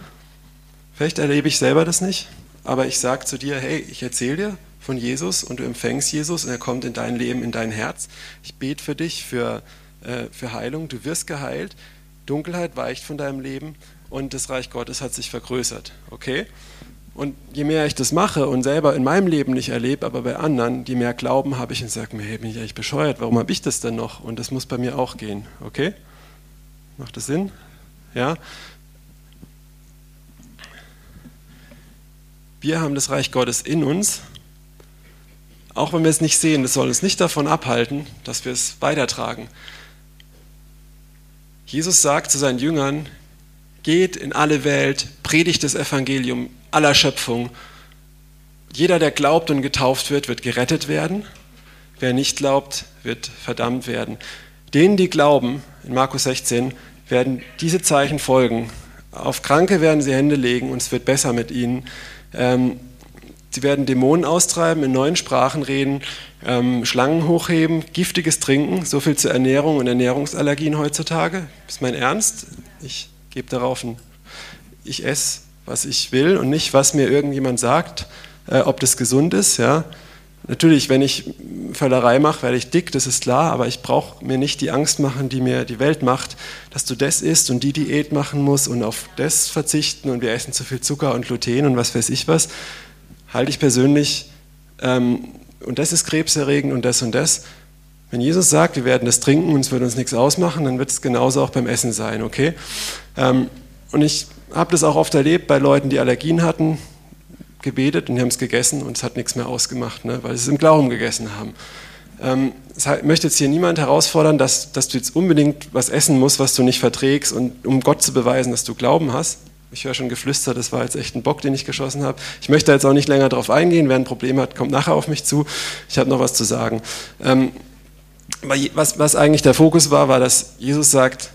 vielleicht erlebe ich selber das nicht, aber ich sage zu dir, hey, ich erzähle dir von Jesus und du empfängst Jesus und er kommt in dein Leben, in dein Herz. Ich bete für dich, für, äh, für Heilung, du wirst geheilt, Dunkelheit weicht von deinem Leben und das Reich Gottes hat sich vergrößert. Okay? Und je mehr ich das mache und selber in meinem Leben nicht erlebe, aber bei anderen, je mehr Glauben habe ich und sage mir, hey, bin ich eigentlich bescheuert, warum habe ich das denn noch? Und das muss bei mir auch gehen. Okay? Macht das Sinn? Ja? Wir haben das Reich Gottes in uns, auch wenn wir es nicht sehen. Das soll uns nicht davon abhalten, dass wir es weitertragen. Jesus sagt zu seinen Jüngern, geht in alle Welt, predigt das Evangelium aller Schöpfung. Jeder, der glaubt und getauft wird, wird gerettet werden. Wer nicht glaubt, wird verdammt werden. Denen, die glauben, in Markus 16, werden diese Zeichen folgen. Auf Kranke werden sie Hände legen und es wird besser mit ihnen. Ähm, sie werden Dämonen austreiben, in neuen Sprachen reden, ähm, Schlangen hochheben, giftiges trinken. So viel zur Ernährung und Ernährungsallergien heutzutage. Ist mein Ernst. Ich gebe darauf ein, ich esse, was ich will und nicht, was mir irgendjemand sagt, äh, ob das gesund ist. Ja. Natürlich, wenn ich Völlerei mache, werde ich dick, das ist klar, aber ich brauche mir nicht die Angst machen, die mir die Welt macht, dass du das isst und die Diät machen musst und auf das verzichten und wir essen zu viel Zucker und Gluten und was weiß ich was. Halte ich persönlich, ähm, und das ist krebserregend und das und das. Wenn Jesus sagt, wir werden das trinken und es wird uns nichts ausmachen, dann wird es genauso auch beim Essen sein, okay? Ähm, und ich habe das auch oft erlebt bei Leuten, die Allergien hatten, gebetet und die haben es gegessen und es hat nichts mehr ausgemacht, ne, weil sie es im Glauben gegessen haben. Ähm, ich möchte jetzt hier niemand herausfordern, dass, dass du jetzt unbedingt was essen musst, was du nicht verträgst, und, um Gott zu beweisen, dass du Glauben hast. Ich höre schon geflüstert, das war jetzt echt ein Bock, den ich geschossen habe. Ich möchte jetzt auch nicht länger darauf eingehen. Wer ein Problem hat, kommt nachher auf mich zu. Ich habe noch was zu sagen. Ähm, was, was eigentlich der Fokus war, war, dass Jesus sagt,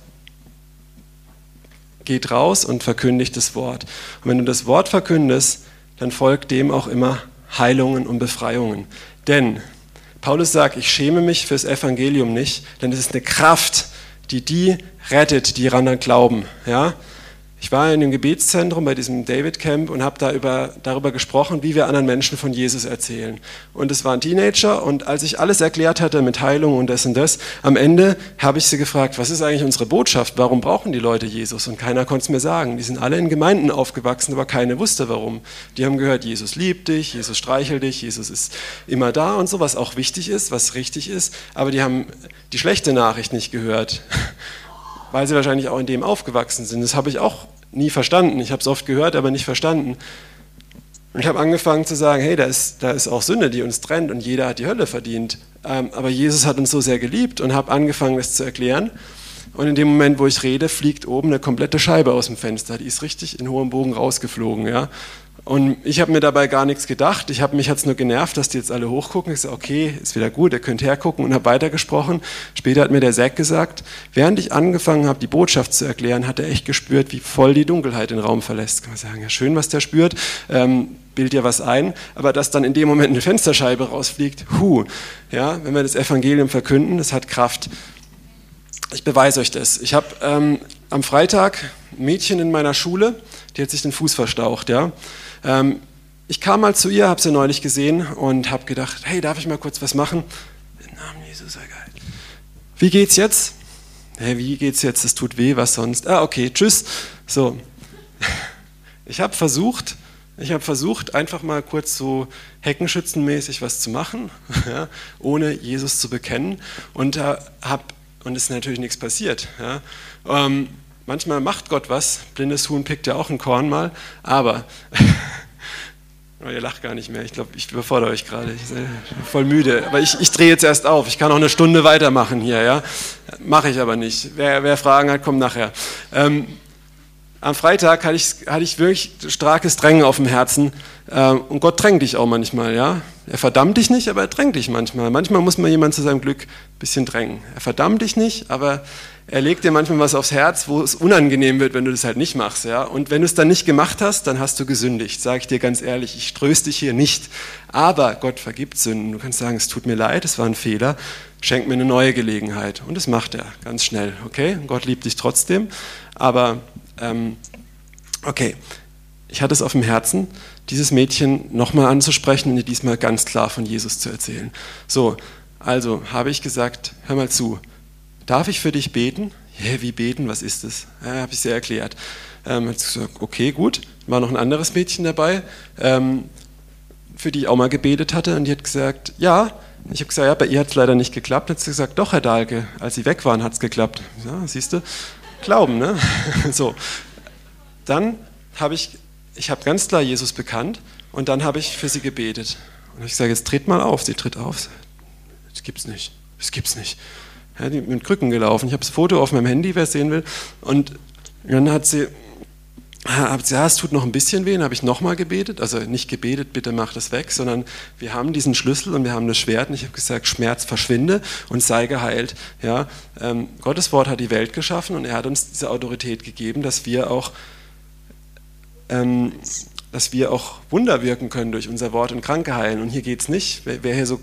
geht raus und verkündigt das Wort. Und wenn du das Wort verkündest, dann folgt dem auch immer Heilungen und Befreiungen. Denn Paulus sagt, ich schäme mich fürs Evangelium nicht, denn es ist eine Kraft, die die rettet, die daran glauben. Ja? Ich war in dem Gebetszentrum bei diesem David Camp und habe da über, darüber gesprochen, wie wir anderen Menschen von Jesus erzählen. Und es waren Teenager und als ich alles erklärt hatte mit Heilung und das und das, am Ende habe ich sie gefragt, was ist eigentlich unsere Botschaft? Warum brauchen die Leute Jesus? Und keiner konnte es mir sagen. Die sind alle in Gemeinden aufgewachsen, aber keiner wusste warum. Die haben gehört, Jesus liebt dich, Jesus streichelt dich, Jesus ist immer da und so, was auch wichtig ist, was richtig ist. Aber die haben die schlechte Nachricht nicht gehört weil sie wahrscheinlich auch in dem aufgewachsen sind. Das habe ich auch nie verstanden. Ich habe es oft gehört, aber nicht verstanden. Und ich habe angefangen zu sagen, hey, da ist, da ist auch Sünde, die uns trennt und jeder hat die Hölle verdient. Ähm, aber Jesus hat uns so sehr geliebt und habe angefangen, das zu erklären. Und in dem Moment, wo ich rede, fliegt oben eine komplette Scheibe aus dem Fenster. Die ist richtig in hohem Bogen rausgeflogen. Ja? Und ich habe mir dabei gar nichts gedacht. Ich habe mich jetzt nur genervt, dass die jetzt alle hochgucken. Ich sage, okay, ist wieder gut, ihr könnt hergucken und habe weitergesprochen. Später hat mir der Zack gesagt, während ich angefangen habe, die Botschaft zu erklären, hat er echt gespürt, wie voll die Dunkelheit den Raum verlässt. Kann man sagen, ja schön, was der spürt. Ähm, bild dir was ein, aber dass dann in dem Moment eine Fensterscheibe rausfliegt, hu, ja, wenn wir das Evangelium verkünden, das hat Kraft. Ich beweise euch das. Ich habe ähm, am Freitag ein Mädchen in meiner Schule, die hat sich den Fuß verstaucht, ja. Ähm, ich kam mal zu ihr, habe sie neulich gesehen und habe gedacht, hey, darf ich mal kurz was machen? Im Namen Jesus, sei geil. Wie geht's jetzt? Hey, wie geht's jetzt? Es tut weh, was sonst? Ah, okay, tschüss. So. Ich habe versucht, ich habe versucht, einfach mal kurz so heckenschützenmäßig was zu machen, ja, ohne Jesus zu bekennen und äh, hab, und ist natürlich nichts passiert. Ja. Ähm, Manchmal macht Gott was. Blindes Huhn pickt ja auch ein Korn mal. Aber, oh, ihr lacht gar nicht mehr. Ich glaube, ich überfordere euch gerade. Ich bin voll müde. Aber ich, ich drehe jetzt erst auf. Ich kann auch eine Stunde weitermachen hier. Ja? Mache ich aber nicht. Wer, wer Fragen hat, kommt nachher. Ähm, am Freitag hatte ich, hatte ich wirklich starkes Drängen auf dem Herzen. Ähm, und Gott drängt dich auch manchmal, ja. Er verdammt dich nicht, aber er drängt dich manchmal. Manchmal muss man jemand zu seinem Glück ein bisschen drängen. Er verdammt dich nicht, aber er legt dir manchmal was aufs Herz, wo es unangenehm wird, wenn du das halt nicht machst. Ja? Und wenn du es dann nicht gemacht hast, dann hast du gesündigt. Sage ich dir ganz ehrlich, ich tröste dich hier nicht. Aber Gott vergibt Sünden. Du kannst sagen, es tut mir leid, es war ein Fehler. Schenk mir eine neue Gelegenheit. Und das macht er ganz schnell. Okay? Gott liebt dich trotzdem. Aber ähm, okay, ich hatte es auf dem Herzen, dieses Mädchen nochmal anzusprechen und ihr diesmal ganz klar von Jesus zu erzählen. So, also habe ich gesagt, hör mal zu darf ich für dich beten? Ja, wie beten, was ist das? Ja, habe ich sie erklärt. Ähm, hat gesagt, okay, gut. War noch ein anderes Mädchen dabei, ähm, für die ich auch mal gebetet hatte. Und die hat gesagt, ja. Ich habe gesagt, ja, bei ihr hat es leider nicht geklappt. Hat sie gesagt, doch, Herr Dahlke, als Sie weg waren, hat es geklappt. Ja, siehst du? Glauben, ne? so. Dann habe ich, ich habe ganz klar Jesus bekannt und dann habe ich für sie gebetet. Und ich sage, jetzt tritt mal auf. Sie tritt auf. Das gibt's nicht. Das gibt's nicht ja, die mit Krücken gelaufen. Ich habe das Foto auf meinem Handy, wer es sehen will. Und dann hat sie, hat sie, ja, es tut noch ein bisschen weh. Dann habe ich nochmal gebetet. Also nicht gebetet, bitte mach das weg, sondern wir haben diesen Schlüssel und wir haben das Schwert. Und ich habe gesagt, Schmerz verschwinde und sei geheilt. Ja, ähm, Gottes Wort hat die Welt geschaffen und er hat uns diese Autorität gegeben, dass wir auch ähm, dass wir auch Wunder wirken können durch unser Wort und Kranke heilen. Und hier geht es nicht. Wer, wer hier so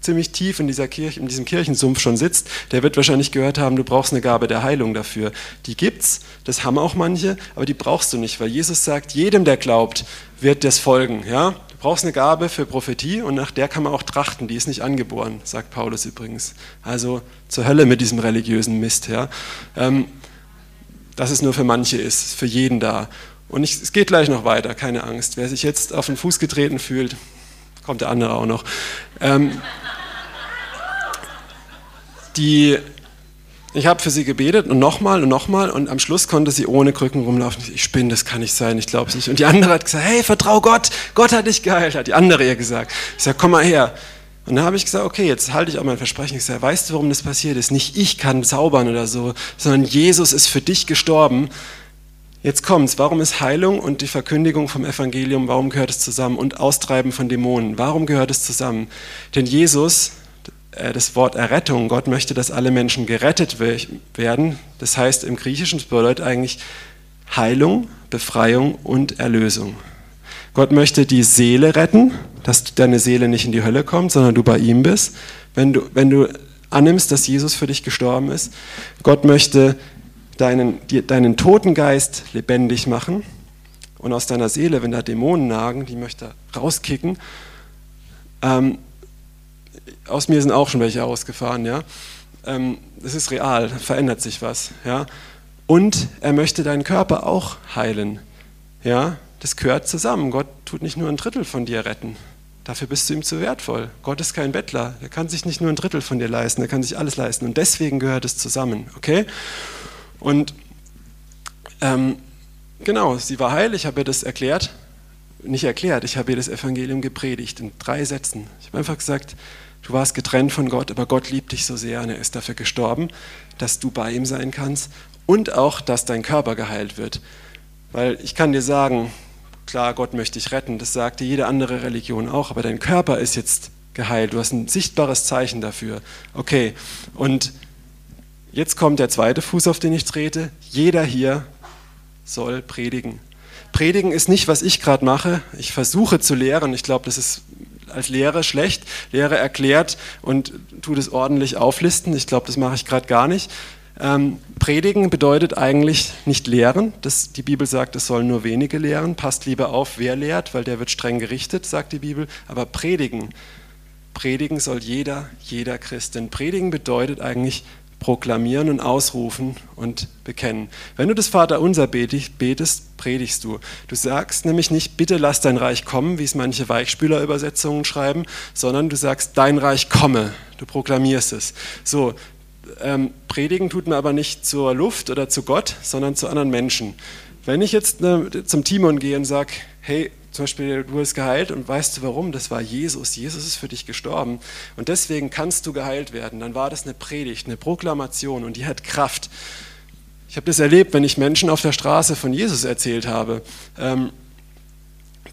ziemlich tief in, dieser Kirche, in diesem Kirchensumpf schon sitzt, der wird wahrscheinlich gehört haben, du brauchst eine Gabe der Heilung dafür. Die gibt's, das haben auch manche, aber die brauchst du nicht, weil Jesus sagt, jedem, der glaubt, wird das folgen. Ja? Du brauchst eine Gabe für Prophetie und nach der kann man auch trachten, die ist nicht angeboren, sagt Paulus übrigens. Also zur Hölle mit diesem religiösen Mist. Ja? Ähm, dass es nur für manche ist, für jeden da. Und ich, es geht gleich noch weiter, keine Angst. Wer sich jetzt auf den Fuß getreten fühlt, kommt der andere auch noch. Ähm, die, ich habe für sie gebetet und nochmal und nochmal und am Schluss konnte sie ohne Krücken rumlaufen. Ich spinne, das kann nicht sein, ich glaube es nicht. Und die andere hat gesagt, hey, vertrau Gott, Gott hat dich geheilt, hat die andere ihr gesagt. Ich sage, komm mal her. Und dann habe ich gesagt, okay, jetzt halte ich auch mein Versprechen. Ich sage, weißt du, warum das passiert ist? Nicht ich kann zaubern oder so, sondern Jesus ist für dich gestorben. Jetzt kommt's. Warum ist Heilung und die Verkündigung vom Evangelium, warum gehört es zusammen? Und Austreiben von Dämonen, warum gehört es zusammen? Denn Jesus das Wort Errettung. Gott möchte, dass alle Menschen gerettet werden. Das heißt im Griechischen, bedeutet eigentlich Heilung, Befreiung und Erlösung. Gott möchte die Seele retten, dass deine Seele nicht in die Hölle kommt, sondern du bei ihm bist. Wenn du, wenn du annimmst, dass Jesus für dich gestorben ist. Gott möchte deinen, deinen toten Geist lebendig machen und aus deiner Seele, wenn da Dämonen nagen, die möchte er rauskicken. Ähm, aus mir sind auch schon welche ausgefahren, ja. Ähm, das ist real, verändert sich was, ja. Und er möchte deinen Körper auch heilen, ja. Das gehört zusammen. Gott tut nicht nur ein Drittel von dir retten. Dafür bist du ihm zu wertvoll. Gott ist kein Bettler. Er kann sich nicht nur ein Drittel von dir leisten, er kann sich alles leisten. Und deswegen gehört es zusammen, okay? Und ähm, genau, sie war heil, ich habe ihr das erklärt. Nicht erklärt, ich habe ihr das Evangelium gepredigt in drei Sätzen. Ich habe einfach gesagt, Du warst getrennt von Gott, aber Gott liebt dich so sehr und er ist dafür gestorben, dass du bei ihm sein kannst und auch, dass dein Körper geheilt wird. Weil ich kann dir sagen, klar, Gott möchte dich retten, das sagte jede andere Religion auch, aber dein Körper ist jetzt geheilt, du hast ein sichtbares Zeichen dafür. Okay, und jetzt kommt der zweite Fuß, auf den ich trete. Jeder hier soll predigen. Predigen ist nicht, was ich gerade mache. Ich versuche zu lehren. Ich glaube, das ist als Lehrer schlecht. Lehrer erklärt und tut es ordentlich auflisten. Ich glaube, das mache ich gerade gar nicht. Ähm, predigen bedeutet eigentlich nicht lehren. Das, die Bibel sagt, es sollen nur wenige lehren. Passt lieber auf, wer lehrt, weil der wird streng gerichtet, sagt die Bibel. Aber predigen, predigen soll jeder, jeder Christ. Denn predigen bedeutet eigentlich proklamieren und ausrufen und bekennen. Wenn du das Vaterunser betest, predigst du. Du sagst nämlich nicht, bitte lass dein Reich kommen, wie es manche Weichspülerübersetzungen schreiben, sondern du sagst, dein Reich komme. Du proklamierst es. So, ähm, predigen tut man aber nicht zur Luft oder zu Gott, sondern zu anderen Menschen. Wenn ich jetzt ne, zum Timon gehe und sage, hey, zum Beispiel, du bist geheilt und weißt du warum? Das war Jesus. Jesus ist für dich gestorben und deswegen kannst du geheilt werden. Dann war das eine Predigt, eine Proklamation und die hat Kraft. Ich habe das erlebt, wenn ich Menschen auf der Straße von Jesus erzählt habe. Ähm,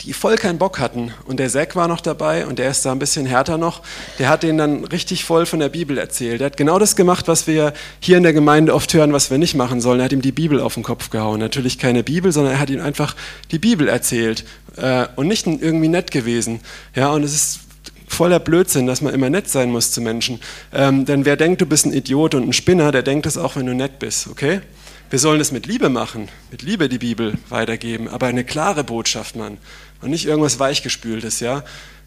die voll keinen Bock hatten. Und der Zack war noch dabei und der ist da ein bisschen härter noch. Der hat denen dann richtig voll von der Bibel erzählt. Der hat genau das gemacht, was wir hier in der Gemeinde oft hören, was wir nicht machen sollen. Er hat ihm die Bibel auf den Kopf gehauen. Natürlich keine Bibel, sondern er hat ihm einfach die Bibel erzählt äh, und nicht irgendwie nett gewesen. Ja, und es ist voller Blödsinn, dass man immer nett sein muss zu Menschen. Ähm, denn wer denkt, du bist ein Idiot und ein Spinner, der denkt es auch, wenn du nett bist, okay? Wir sollen es mit Liebe machen, mit Liebe die Bibel weitergeben, aber eine klare Botschaft, Mann und nicht irgendwas Weichgespültes, ja.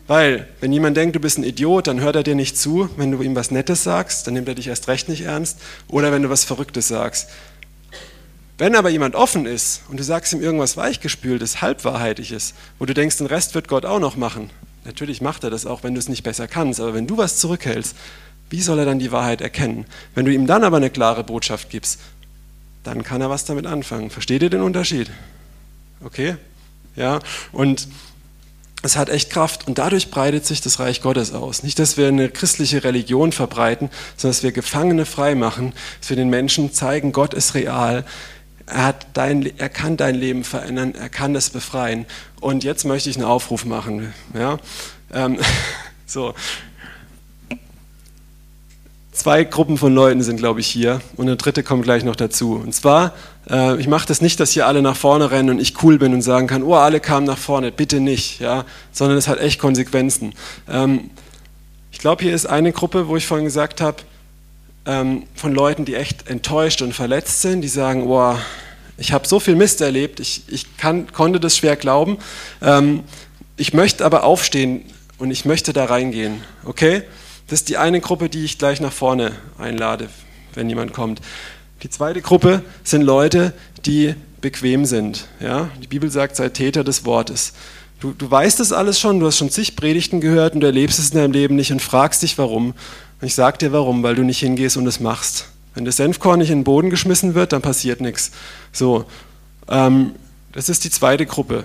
Weil, wenn jemand denkt, du bist ein Idiot, dann hört er dir nicht zu. Wenn du ihm was Nettes sagst, dann nimmt er dich erst recht nicht ernst. Oder wenn du was Verrücktes sagst. Wenn aber jemand offen ist und du sagst ihm irgendwas Weichgespültes, Halbwahrheitiges, wo du denkst, den Rest wird Gott auch noch machen. Natürlich macht er das auch, wenn du es nicht besser kannst. Aber wenn du was zurückhältst, wie soll er dann die Wahrheit erkennen? Wenn du ihm dann aber eine klare Botschaft gibst, dann kann er was damit anfangen. Versteht ihr den Unterschied? Okay? Ja, und es hat echt Kraft und dadurch breitet sich das Reich Gottes aus. Nicht, dass wir eine christliche Religion verbreiten, sondern dass wir Gefangene frei machen, dass wir den Menschen zeigen, Gott ist real, er, dein, er kann dein Leben verändern, er kann es befreien. Und jetzt möchte ich einen Aufruf machen. Ja? Ähm, so, zwei Gruppen von Leuten sind, glaube ich, hier und eine dritte kommt gleich noch dazu. Und zwar, äh, ich mache das nicht, dass hier alle nach vorne rennen und ich cool bin und sagen kann, oh, alle kamen nach vorne, bitte nicht, ja, sondern es hat echt Konsequenzen. Ähm, ich glaube, hier ist eine Gruppe, wo ich vorhin gesagt habe, ähm, von Leuten, die echt enttäuscht und verletzt sind, die sagen, oh, ich habe so viel Mist erlebt, ich, ich kann, konnte das schwer glauben, ähm, ich möchte aber aufstehen und ich möchte da reingehen, okay? Das ist die eine Gruppe, die ich gleich nach vorne einlade, wenn jemand kommt. Die zweite Gruppe sind Leute, die bequem sind. Ja? Die Bibel sagt, sei Täter des Wortes. Du, du weißt das alles schon, du hast schon zig Predigten gehört und du erlebst es in deinem Leben nicht und fragst dich, warum. Und ich sage dir, warum, weil du nicht hingehst und es machst. Wenn das Senfkorn nicht in den Boden geschmissen wird, dann passiert nichts. So, ähm, das ist die zweite Gruppe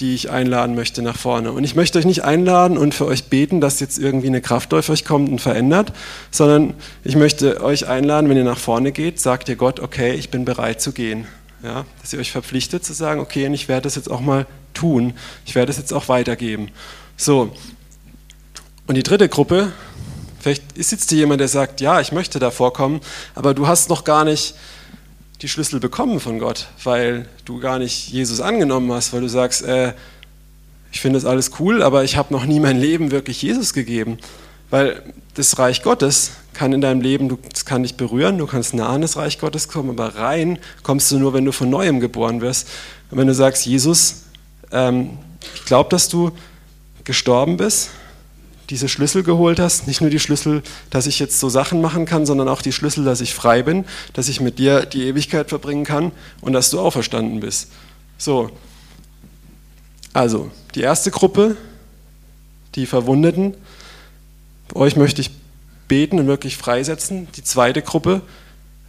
die ich einladen möchte nach vorne. Und ich möchte euch nicht einladen und für euch beten, dass jetzt irgendwie eine Kraft auf euch kommt und verändert, sondern ich möchte euch einladen, wenn ihr nach vorne geht, sagt ihr Gott, okay, ich bin bereit zu gehen. Ja, dass ihr euch verpflichtet zu sagen, okay, und ich werde das jetzt auch mal tun. Ich werde es jetzt auch weitergeben. So. Und die dritte Gruppe, vielleicht ist jetzt hier jemand, der sagt, ja, ich möchte da vorkommen, aber du hast noch gar nicht die Schlüssel bekommen von Gott, weil du gar nicht Jesus angenommen hast, weil du sagst, äh, ich finde das alles cool, aber ich habe noch nie mein Leben wirklich Jesus gegeben. Weil das Reich Gottes kann in deinem Leben, das kann dich berühren, du kannst nah an das Reich Gottes kommen, aber rein kommst du nur, wenn du von Neuem geboren wirst. Und wenn du sagst, Jesus, ähm, ich glaube, dass du gestorben bist, diese Schlüssel geholt hast. Nicht nur die Schlüssel, dass ich jetzt so Sachen machen kann, sondern auch die Schlüssel, dass ich frei bin, dass ich mit dir die Ewigkeit verbringen kann und dass du auferstanden bist. So. Also, die erste Gruppe, die Verwundeten, bei euch möchte ich beten und wirklich freisetzen. Die zweite Gruppe,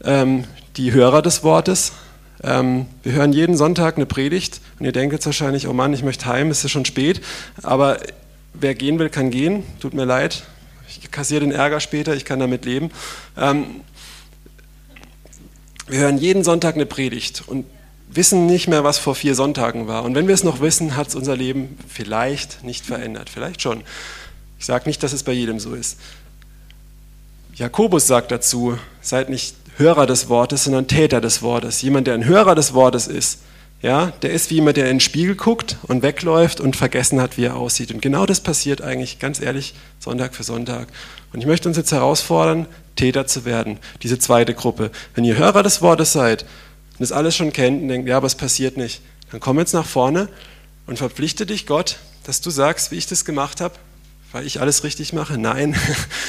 ähm, die Hörer des Wortes. Ähm, wir hören jeden Sonntag eine Predigt und ihr denkt jetzt wahrscheinlich, oh Mann, ich möchte heim, es ist schon spät. Aber wer gehen will, kann gehen. Tut mir leid. Ich kassiere den Ärger später, ich kann damit leben. Ähm, wir hören jeden Sonntag eine Predigt und wissen nicht mehr, was vor vier Sonntagen war. Und wenn wir es noch wissen, hat es unser Leben vielleicht nicht verändert. Vielleicht schon. Ich sage nicht, dass es bei jedem so ist. Jakobus sagt dazu, seid nicht Hörer des Wortes, sondern Täter des Wortes. Jemand, der ein Hörer des Wortes ist, ja, der ist wie jemand, der in den Spiegel guckt und wegläuft und vergessen hat, wie er aussieht. Und genau das passiert eigentlich, ganz ehrlich, Sonntag für Sonntag. Und ich möchte uns jetzt herausfordern, Täter zu werden, diese zweite Gruppe. Wenn ihr Hörer des Wortes seid und das alles schon kennt und denkt, ja, aber es passiert nicht, dann komm jetzt nach vorne und verpflichte dich Gott, dass du sagst, wie ich das gemacht habe, weil ich alles richtig mache. Nein,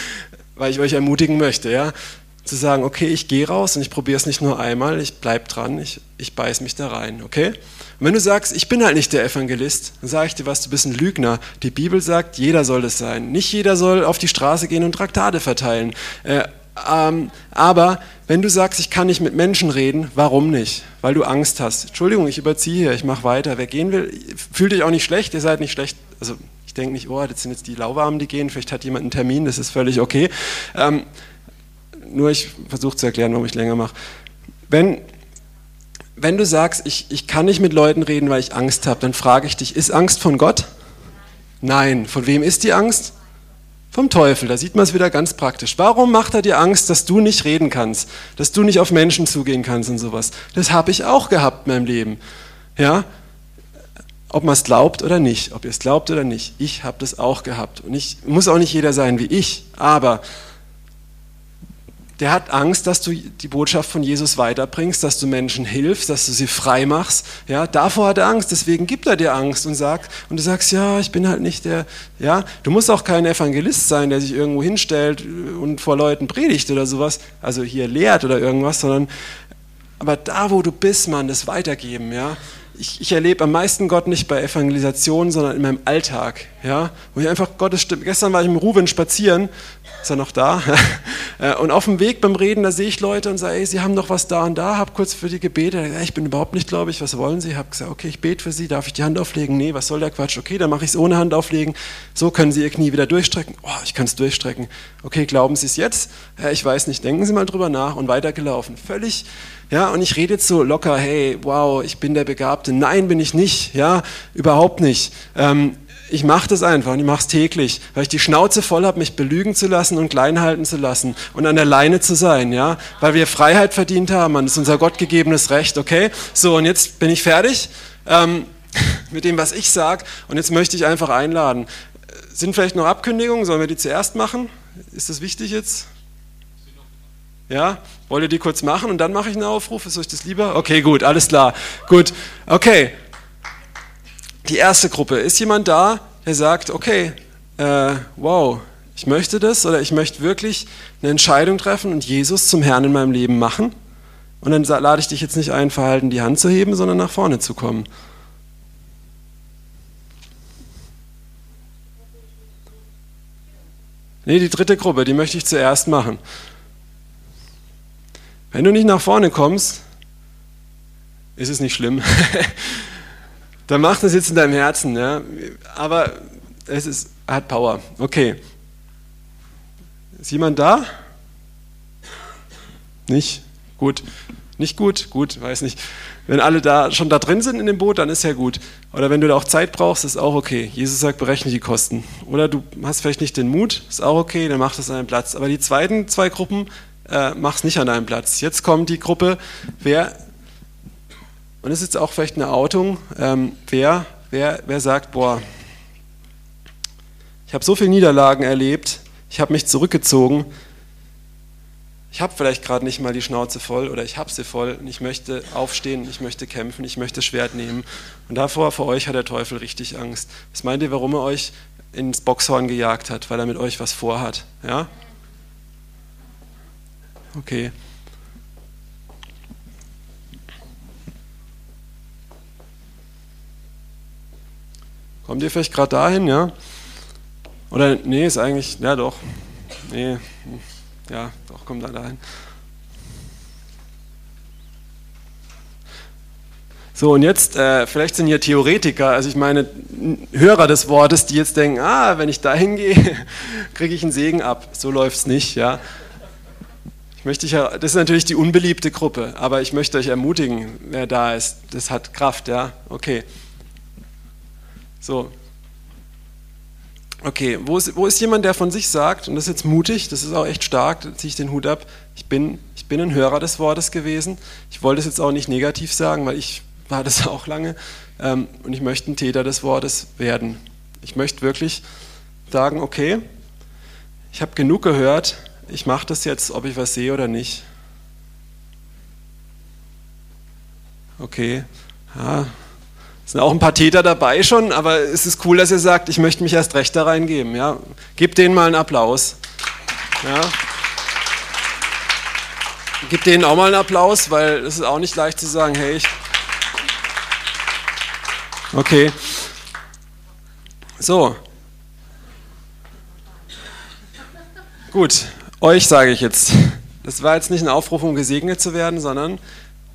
weil ich euch ermutigen möchte, ja zu sagen, okay, ich gehe raus und ich probiere es nicht nur einmal, ich bleibe dran, ich, ich beiß mich da rein, okay? Und wenn du sagst, ich bin halt nicht der Evangelist, dann sage ich dir was, du bist ein Lügner. Die Bibel sagt, jeder soll es sein. Nicht jeder soll auf die Straße gehen und Traktate verteilen. Äh, ähm, aber wenn du sagst, ich kann nicht mit Menschen reden, warum nicht? Weil du Angst hast. Entschuldigung, ich überziehe hier, ich mache weiter. Wer gehen will, fühlt dich auch nicht schlecht, ihr seid nicht schlecht. Also ich denke nicht, oh, das sind jetzt die Lauwarmen, die gehen, vielleicht hat jemand einen Termin, das ist völlig okay. Ähm, nur ich versuche zu erklären, warum ich länger mache. Wenn, wenn du sagst, ich, ich kann nicht mit Leuten reden, weil ich Angst habe, dann frage ich dich, ist Angst von Gott? Nein. Von wem ist die Angst? Vom Teufel. Da sieht man es wieder ganz praktisch. Warum macht er dir Angst, dass du nicht reden kannst, dass du nicht auf Menschen zugehen kannst und sowas? Das habe ich auch gehabt in meinem Leben. Ja, ob man es glaubt oder nicht, ob ihr es glaubt oder nicht, ich habe das auch gehabt. Und ich muss auch nicht jeder sein wie ich, aber der hat Angst, dass du die Botschaft von Jesus weiterbringst, dass du Menschen hilfst, dass du sie frei machst. Ja, davor hat er Angst, deswegen gibt er dir Angst und sagt, und du sagst, ja, ich bin halt nicht der, ja, du musst auch kein Evangelist sein, der sich irgendwo hinstellt und vor Leuten predigt oder sowas, also hier lehrt oder irgendwas, sondern, aber da, wo du bist, man, das weitergeben, ja, ich, ich, erlebe am meisten Gott nicht bei Evangelisation, sondern in meinem Alltag, ja, wo ich einfach Gottes Stimme. Gestern war ich im Ruben spazieren ist er noch da? Äh, und auf dem Weg beim Reden, da sehe ich Leute und sage, ey, Sie haben doch was da und da, habe kurz für die gebetet. Ich bin überhaupt nicht glaube ich, was wollen Sie? Habe gesagt, okay, ich bete für Sie, darf ich die Hand auflegen? Nee, was soll der Quatsch? Okay, dann mache ich es ohne Hand auflegen. So können Sie Ihr Knie wieder durchstrecken. Oh, ich kann es durchstrecken. Okay, glauben Sie es jetzt? Ich weiß nicht, denken Sie mal drüber nach und weitergelaufen. Völlig, ja, und ich rede jetzt so locker, hey, wow, ich bin der Begabte. Nein, bin ich nicht, ja, überhaupt nicht. Ähm, ich mache das einfach und ich mache es täglich, weil ich die Schnauze voll habe, mich belügen zu lassen und klein halten zu lassen und an der Leine zu sein, ja, weil wir Freiheit verdient haben, das ist unser gottgegebenes Recht, okay? So, und jetzt bin ich fertig ähm, mit dem, was ich sage und jetzt möchte ich einfach einladen. Sind vielleicht noch Abkündigungen, sollen wir die zuerst machen? Ist das wichtig jetzt? Ja, wollt ihr die kurz machen und dann mache ich einen Aufruf? Ist euch das lieber? Okay, gut, alles klar. Gut, okay die erste Gruppe. Ist jemand da, der sagt, okay, äh, wow, ich möchte das oder ich möchte wirklich eine Entscheidung treffen und Jesus zum Herrn in meinem Leben machen? Und dann lade ich dich jetzt nicht ein, Verhalten die Hand zu heben, sondern nach vorne zu kommen. Nee, die dritte Gruppe, die möchte ich zuerst machen. Wenn du nicht nach vorne kommst, ist es nicht schlimm. dann mach das jetzt in deinem Herzen. Ja? Aber es ist, hat Power. Okay. Ist jemand da? Nicht? Gut. Nicht gut? Gut, weiß nicht. Wenn alle da schon da drin sind in dem Boot, dann ist ja gut. Oder wenn du da auch Zeit brauchst, ist auch okay. Jesus sagt, berechne die Kosten. Oder du hast vielleicht nicht den Mut, ist auch okay, dann mach das an deinem Platz. Aber die zweiten zwei Gruppen, äh, es nicht an deinem Platz. Jetzt kommt die Gruppe, wer und es ist auch vielleicht eine Outung, ähm, wer, wer, wer sagt, boah, ich habe so viele Niederlagen erlebt, ich habe mich zurückgezogen, ich habe vielleicht gerade nicht mal die Schnauze voll oder ich habe sie voll und ich möchte aufstehen, ich möchte kämpfen, ich möchte Schwert nehmen. Und davor, vor euch hat der Teufel richtig Angst. Was meint ihr, warum er euch ins Boxhorn gejagt hat? Weil er mit euch was vorhat. Ja? Okay. Kommt ihr vielleicht gerade dahin, ja? Oder, nee, ist eigentlich, ja doch, nee, ja, doch, kommt da dahin. So, und jetzt, äh, vielleicht sind hier Theoretiker, also ich meine Hörer des Wortes, die jetzt denken, ah, wenn ich da hingehe, kriege ich einen Segen ab. So läuft es nicht, ja. Ich möchte dich, das ist natürlich die unbeliebte Gruppe, aber ich möchte euch ermutigen, wer da ist. Das hat Kraft, ja? Okay. So. Okay, wo ist, wo ist jemand, der von sich sagt, und das ist jetzt mutig, das ist auch echt stark, da ziehe ich den Hut ab, ich bin, ich bin ein Hörer des Wortes gewesen. Ich wollte es jetzt auch nicht negativ sagen, weil ich war das auch lange. Ähm, und ich möchte ein Täter des Wortes werden. Ich möchte wirklich sagen, okay, ich habe genug gehört, ich mache das jetzt, ob ich was sehe oder nicht. Okay, ja, es sind auch ein paar Täter dabei schon, aber es ist cool, dass ihr sagt, ich möchte mich erst recht da reingeben. Ja? Gebt denen mal einen Applaus. Ja? Gebt denen auch mal einen Applaus, weil es ist auch nicht leicht zu sagen, hey, ich. Okay. So. Gut, euch sage ich jetzt, das war jetzt nicht ein Aufruf, um gesegnet zu werden, sondern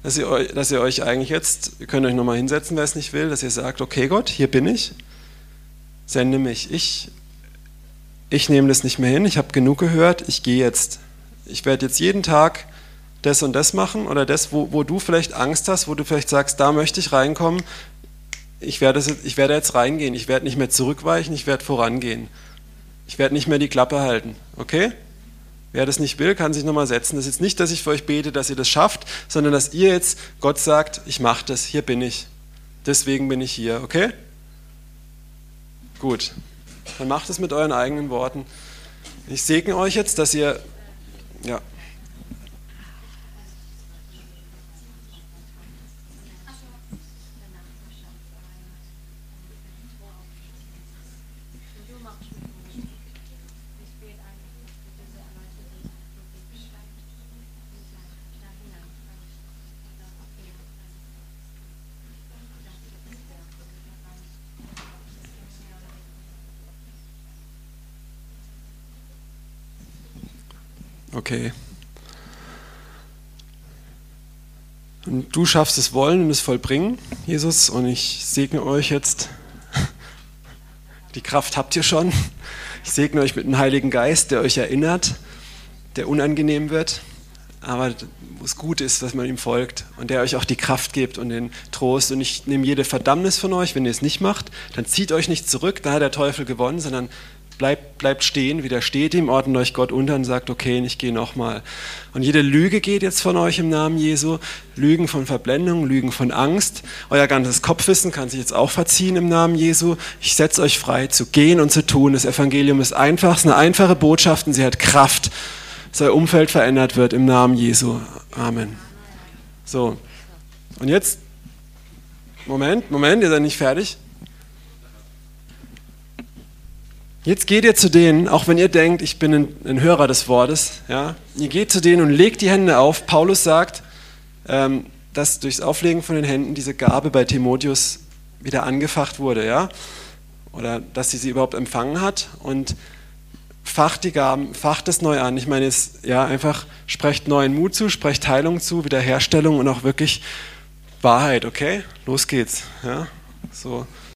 dass ihr, euch, dass ihr euch eigentlich jetzt, ihr könnt euch nochmal hinsetzen, wer es nicht will, dass ihr sagt, okay Gott, hier bin ich, sende mich. Ich, ich nehme das nicht mehr hin, ich habe genug gehört, ich gehe jetzt. Ich werde jetzt jeden Tag das und das machen oder das, wo, wo du vielleicht Angst hast, wo du vielleicht sagst, da möchte ich reinkommen, ich werde, ich werde jetzt reingehen, ich werde nicht mehr zurückweichen, ich werde vorangehen. Ich werde nicht mehr die Klappe halten, okay? Wer das nicht will, kann sich nochmal setzen. Das ist jetzt nicht, dass ich für euch bete, dass ihr das schafft, sondern dass ihr jetzt Gott sagt, ich mache das, hier bin ich. Deswegen bin ich hier, okay? Gut. Dann macht es mit euren eigenen Worten. Ich segne euch jetzt, dass ihr, ja. Okay. Und du schaffst es Wollen und es Vollbringen, Jesus, und ich segne euch jetzt. Die Kraft habt ihr schon. Ich segne euch mit dem Heiligen Geist, der euch erinnert, der unangenehm wird, aber wo es gut ist, dass man ihm folgt und der euch auch die Kraft gibt und den Trost. Und ich nehme jede Verdammnis von euch, wenn ihr es nicht macht, dann zieht euch nicht zurück, da hat der Teufel gewonnen, sondern bleibt, bleibt stehen, widersteht ihm, ordnet euch Gott unter und sagt, okay, ich gehe nochmal. Und jede Lüge geht jetzt von euch im Namen Jesu. Lügen von Verblendung, Lügen von Angst. Euer ganzes Kopfwissen kann sich jetzt auch verziehen im Namen Jesu. Ich setze euch frei zu gehen und zu tun. Das Evangelium ist einfach, es ist eine einfache Botschaft und sie hat Kraft, euer Umfeld verändert wird im Namen Jesu. Amen. So. Und jetzt, Moment, Moment, ihr seid nicht fertig. Jetzt geht ihr zu denen, auch wenn ihr denkt, ich bin ein, ein Hörer des Wortes, ja, ihr geht zu denen und legt die Hände auf. Paulus sagt, ähm, dass durchs Auflegen von den Händen diese Gabe bei Timotheus wieder angefacht wurde, ja, oder dass sie sie überhaupt empfangen hat und facht die Gaben, facht es neu an. Ich meine, es, ja, einfach sprecht neuen Mut zu, sprecht Heilung zu, Wiederherstellung und auch wirklich Wahrheit, okay? Los geht's, ja, so.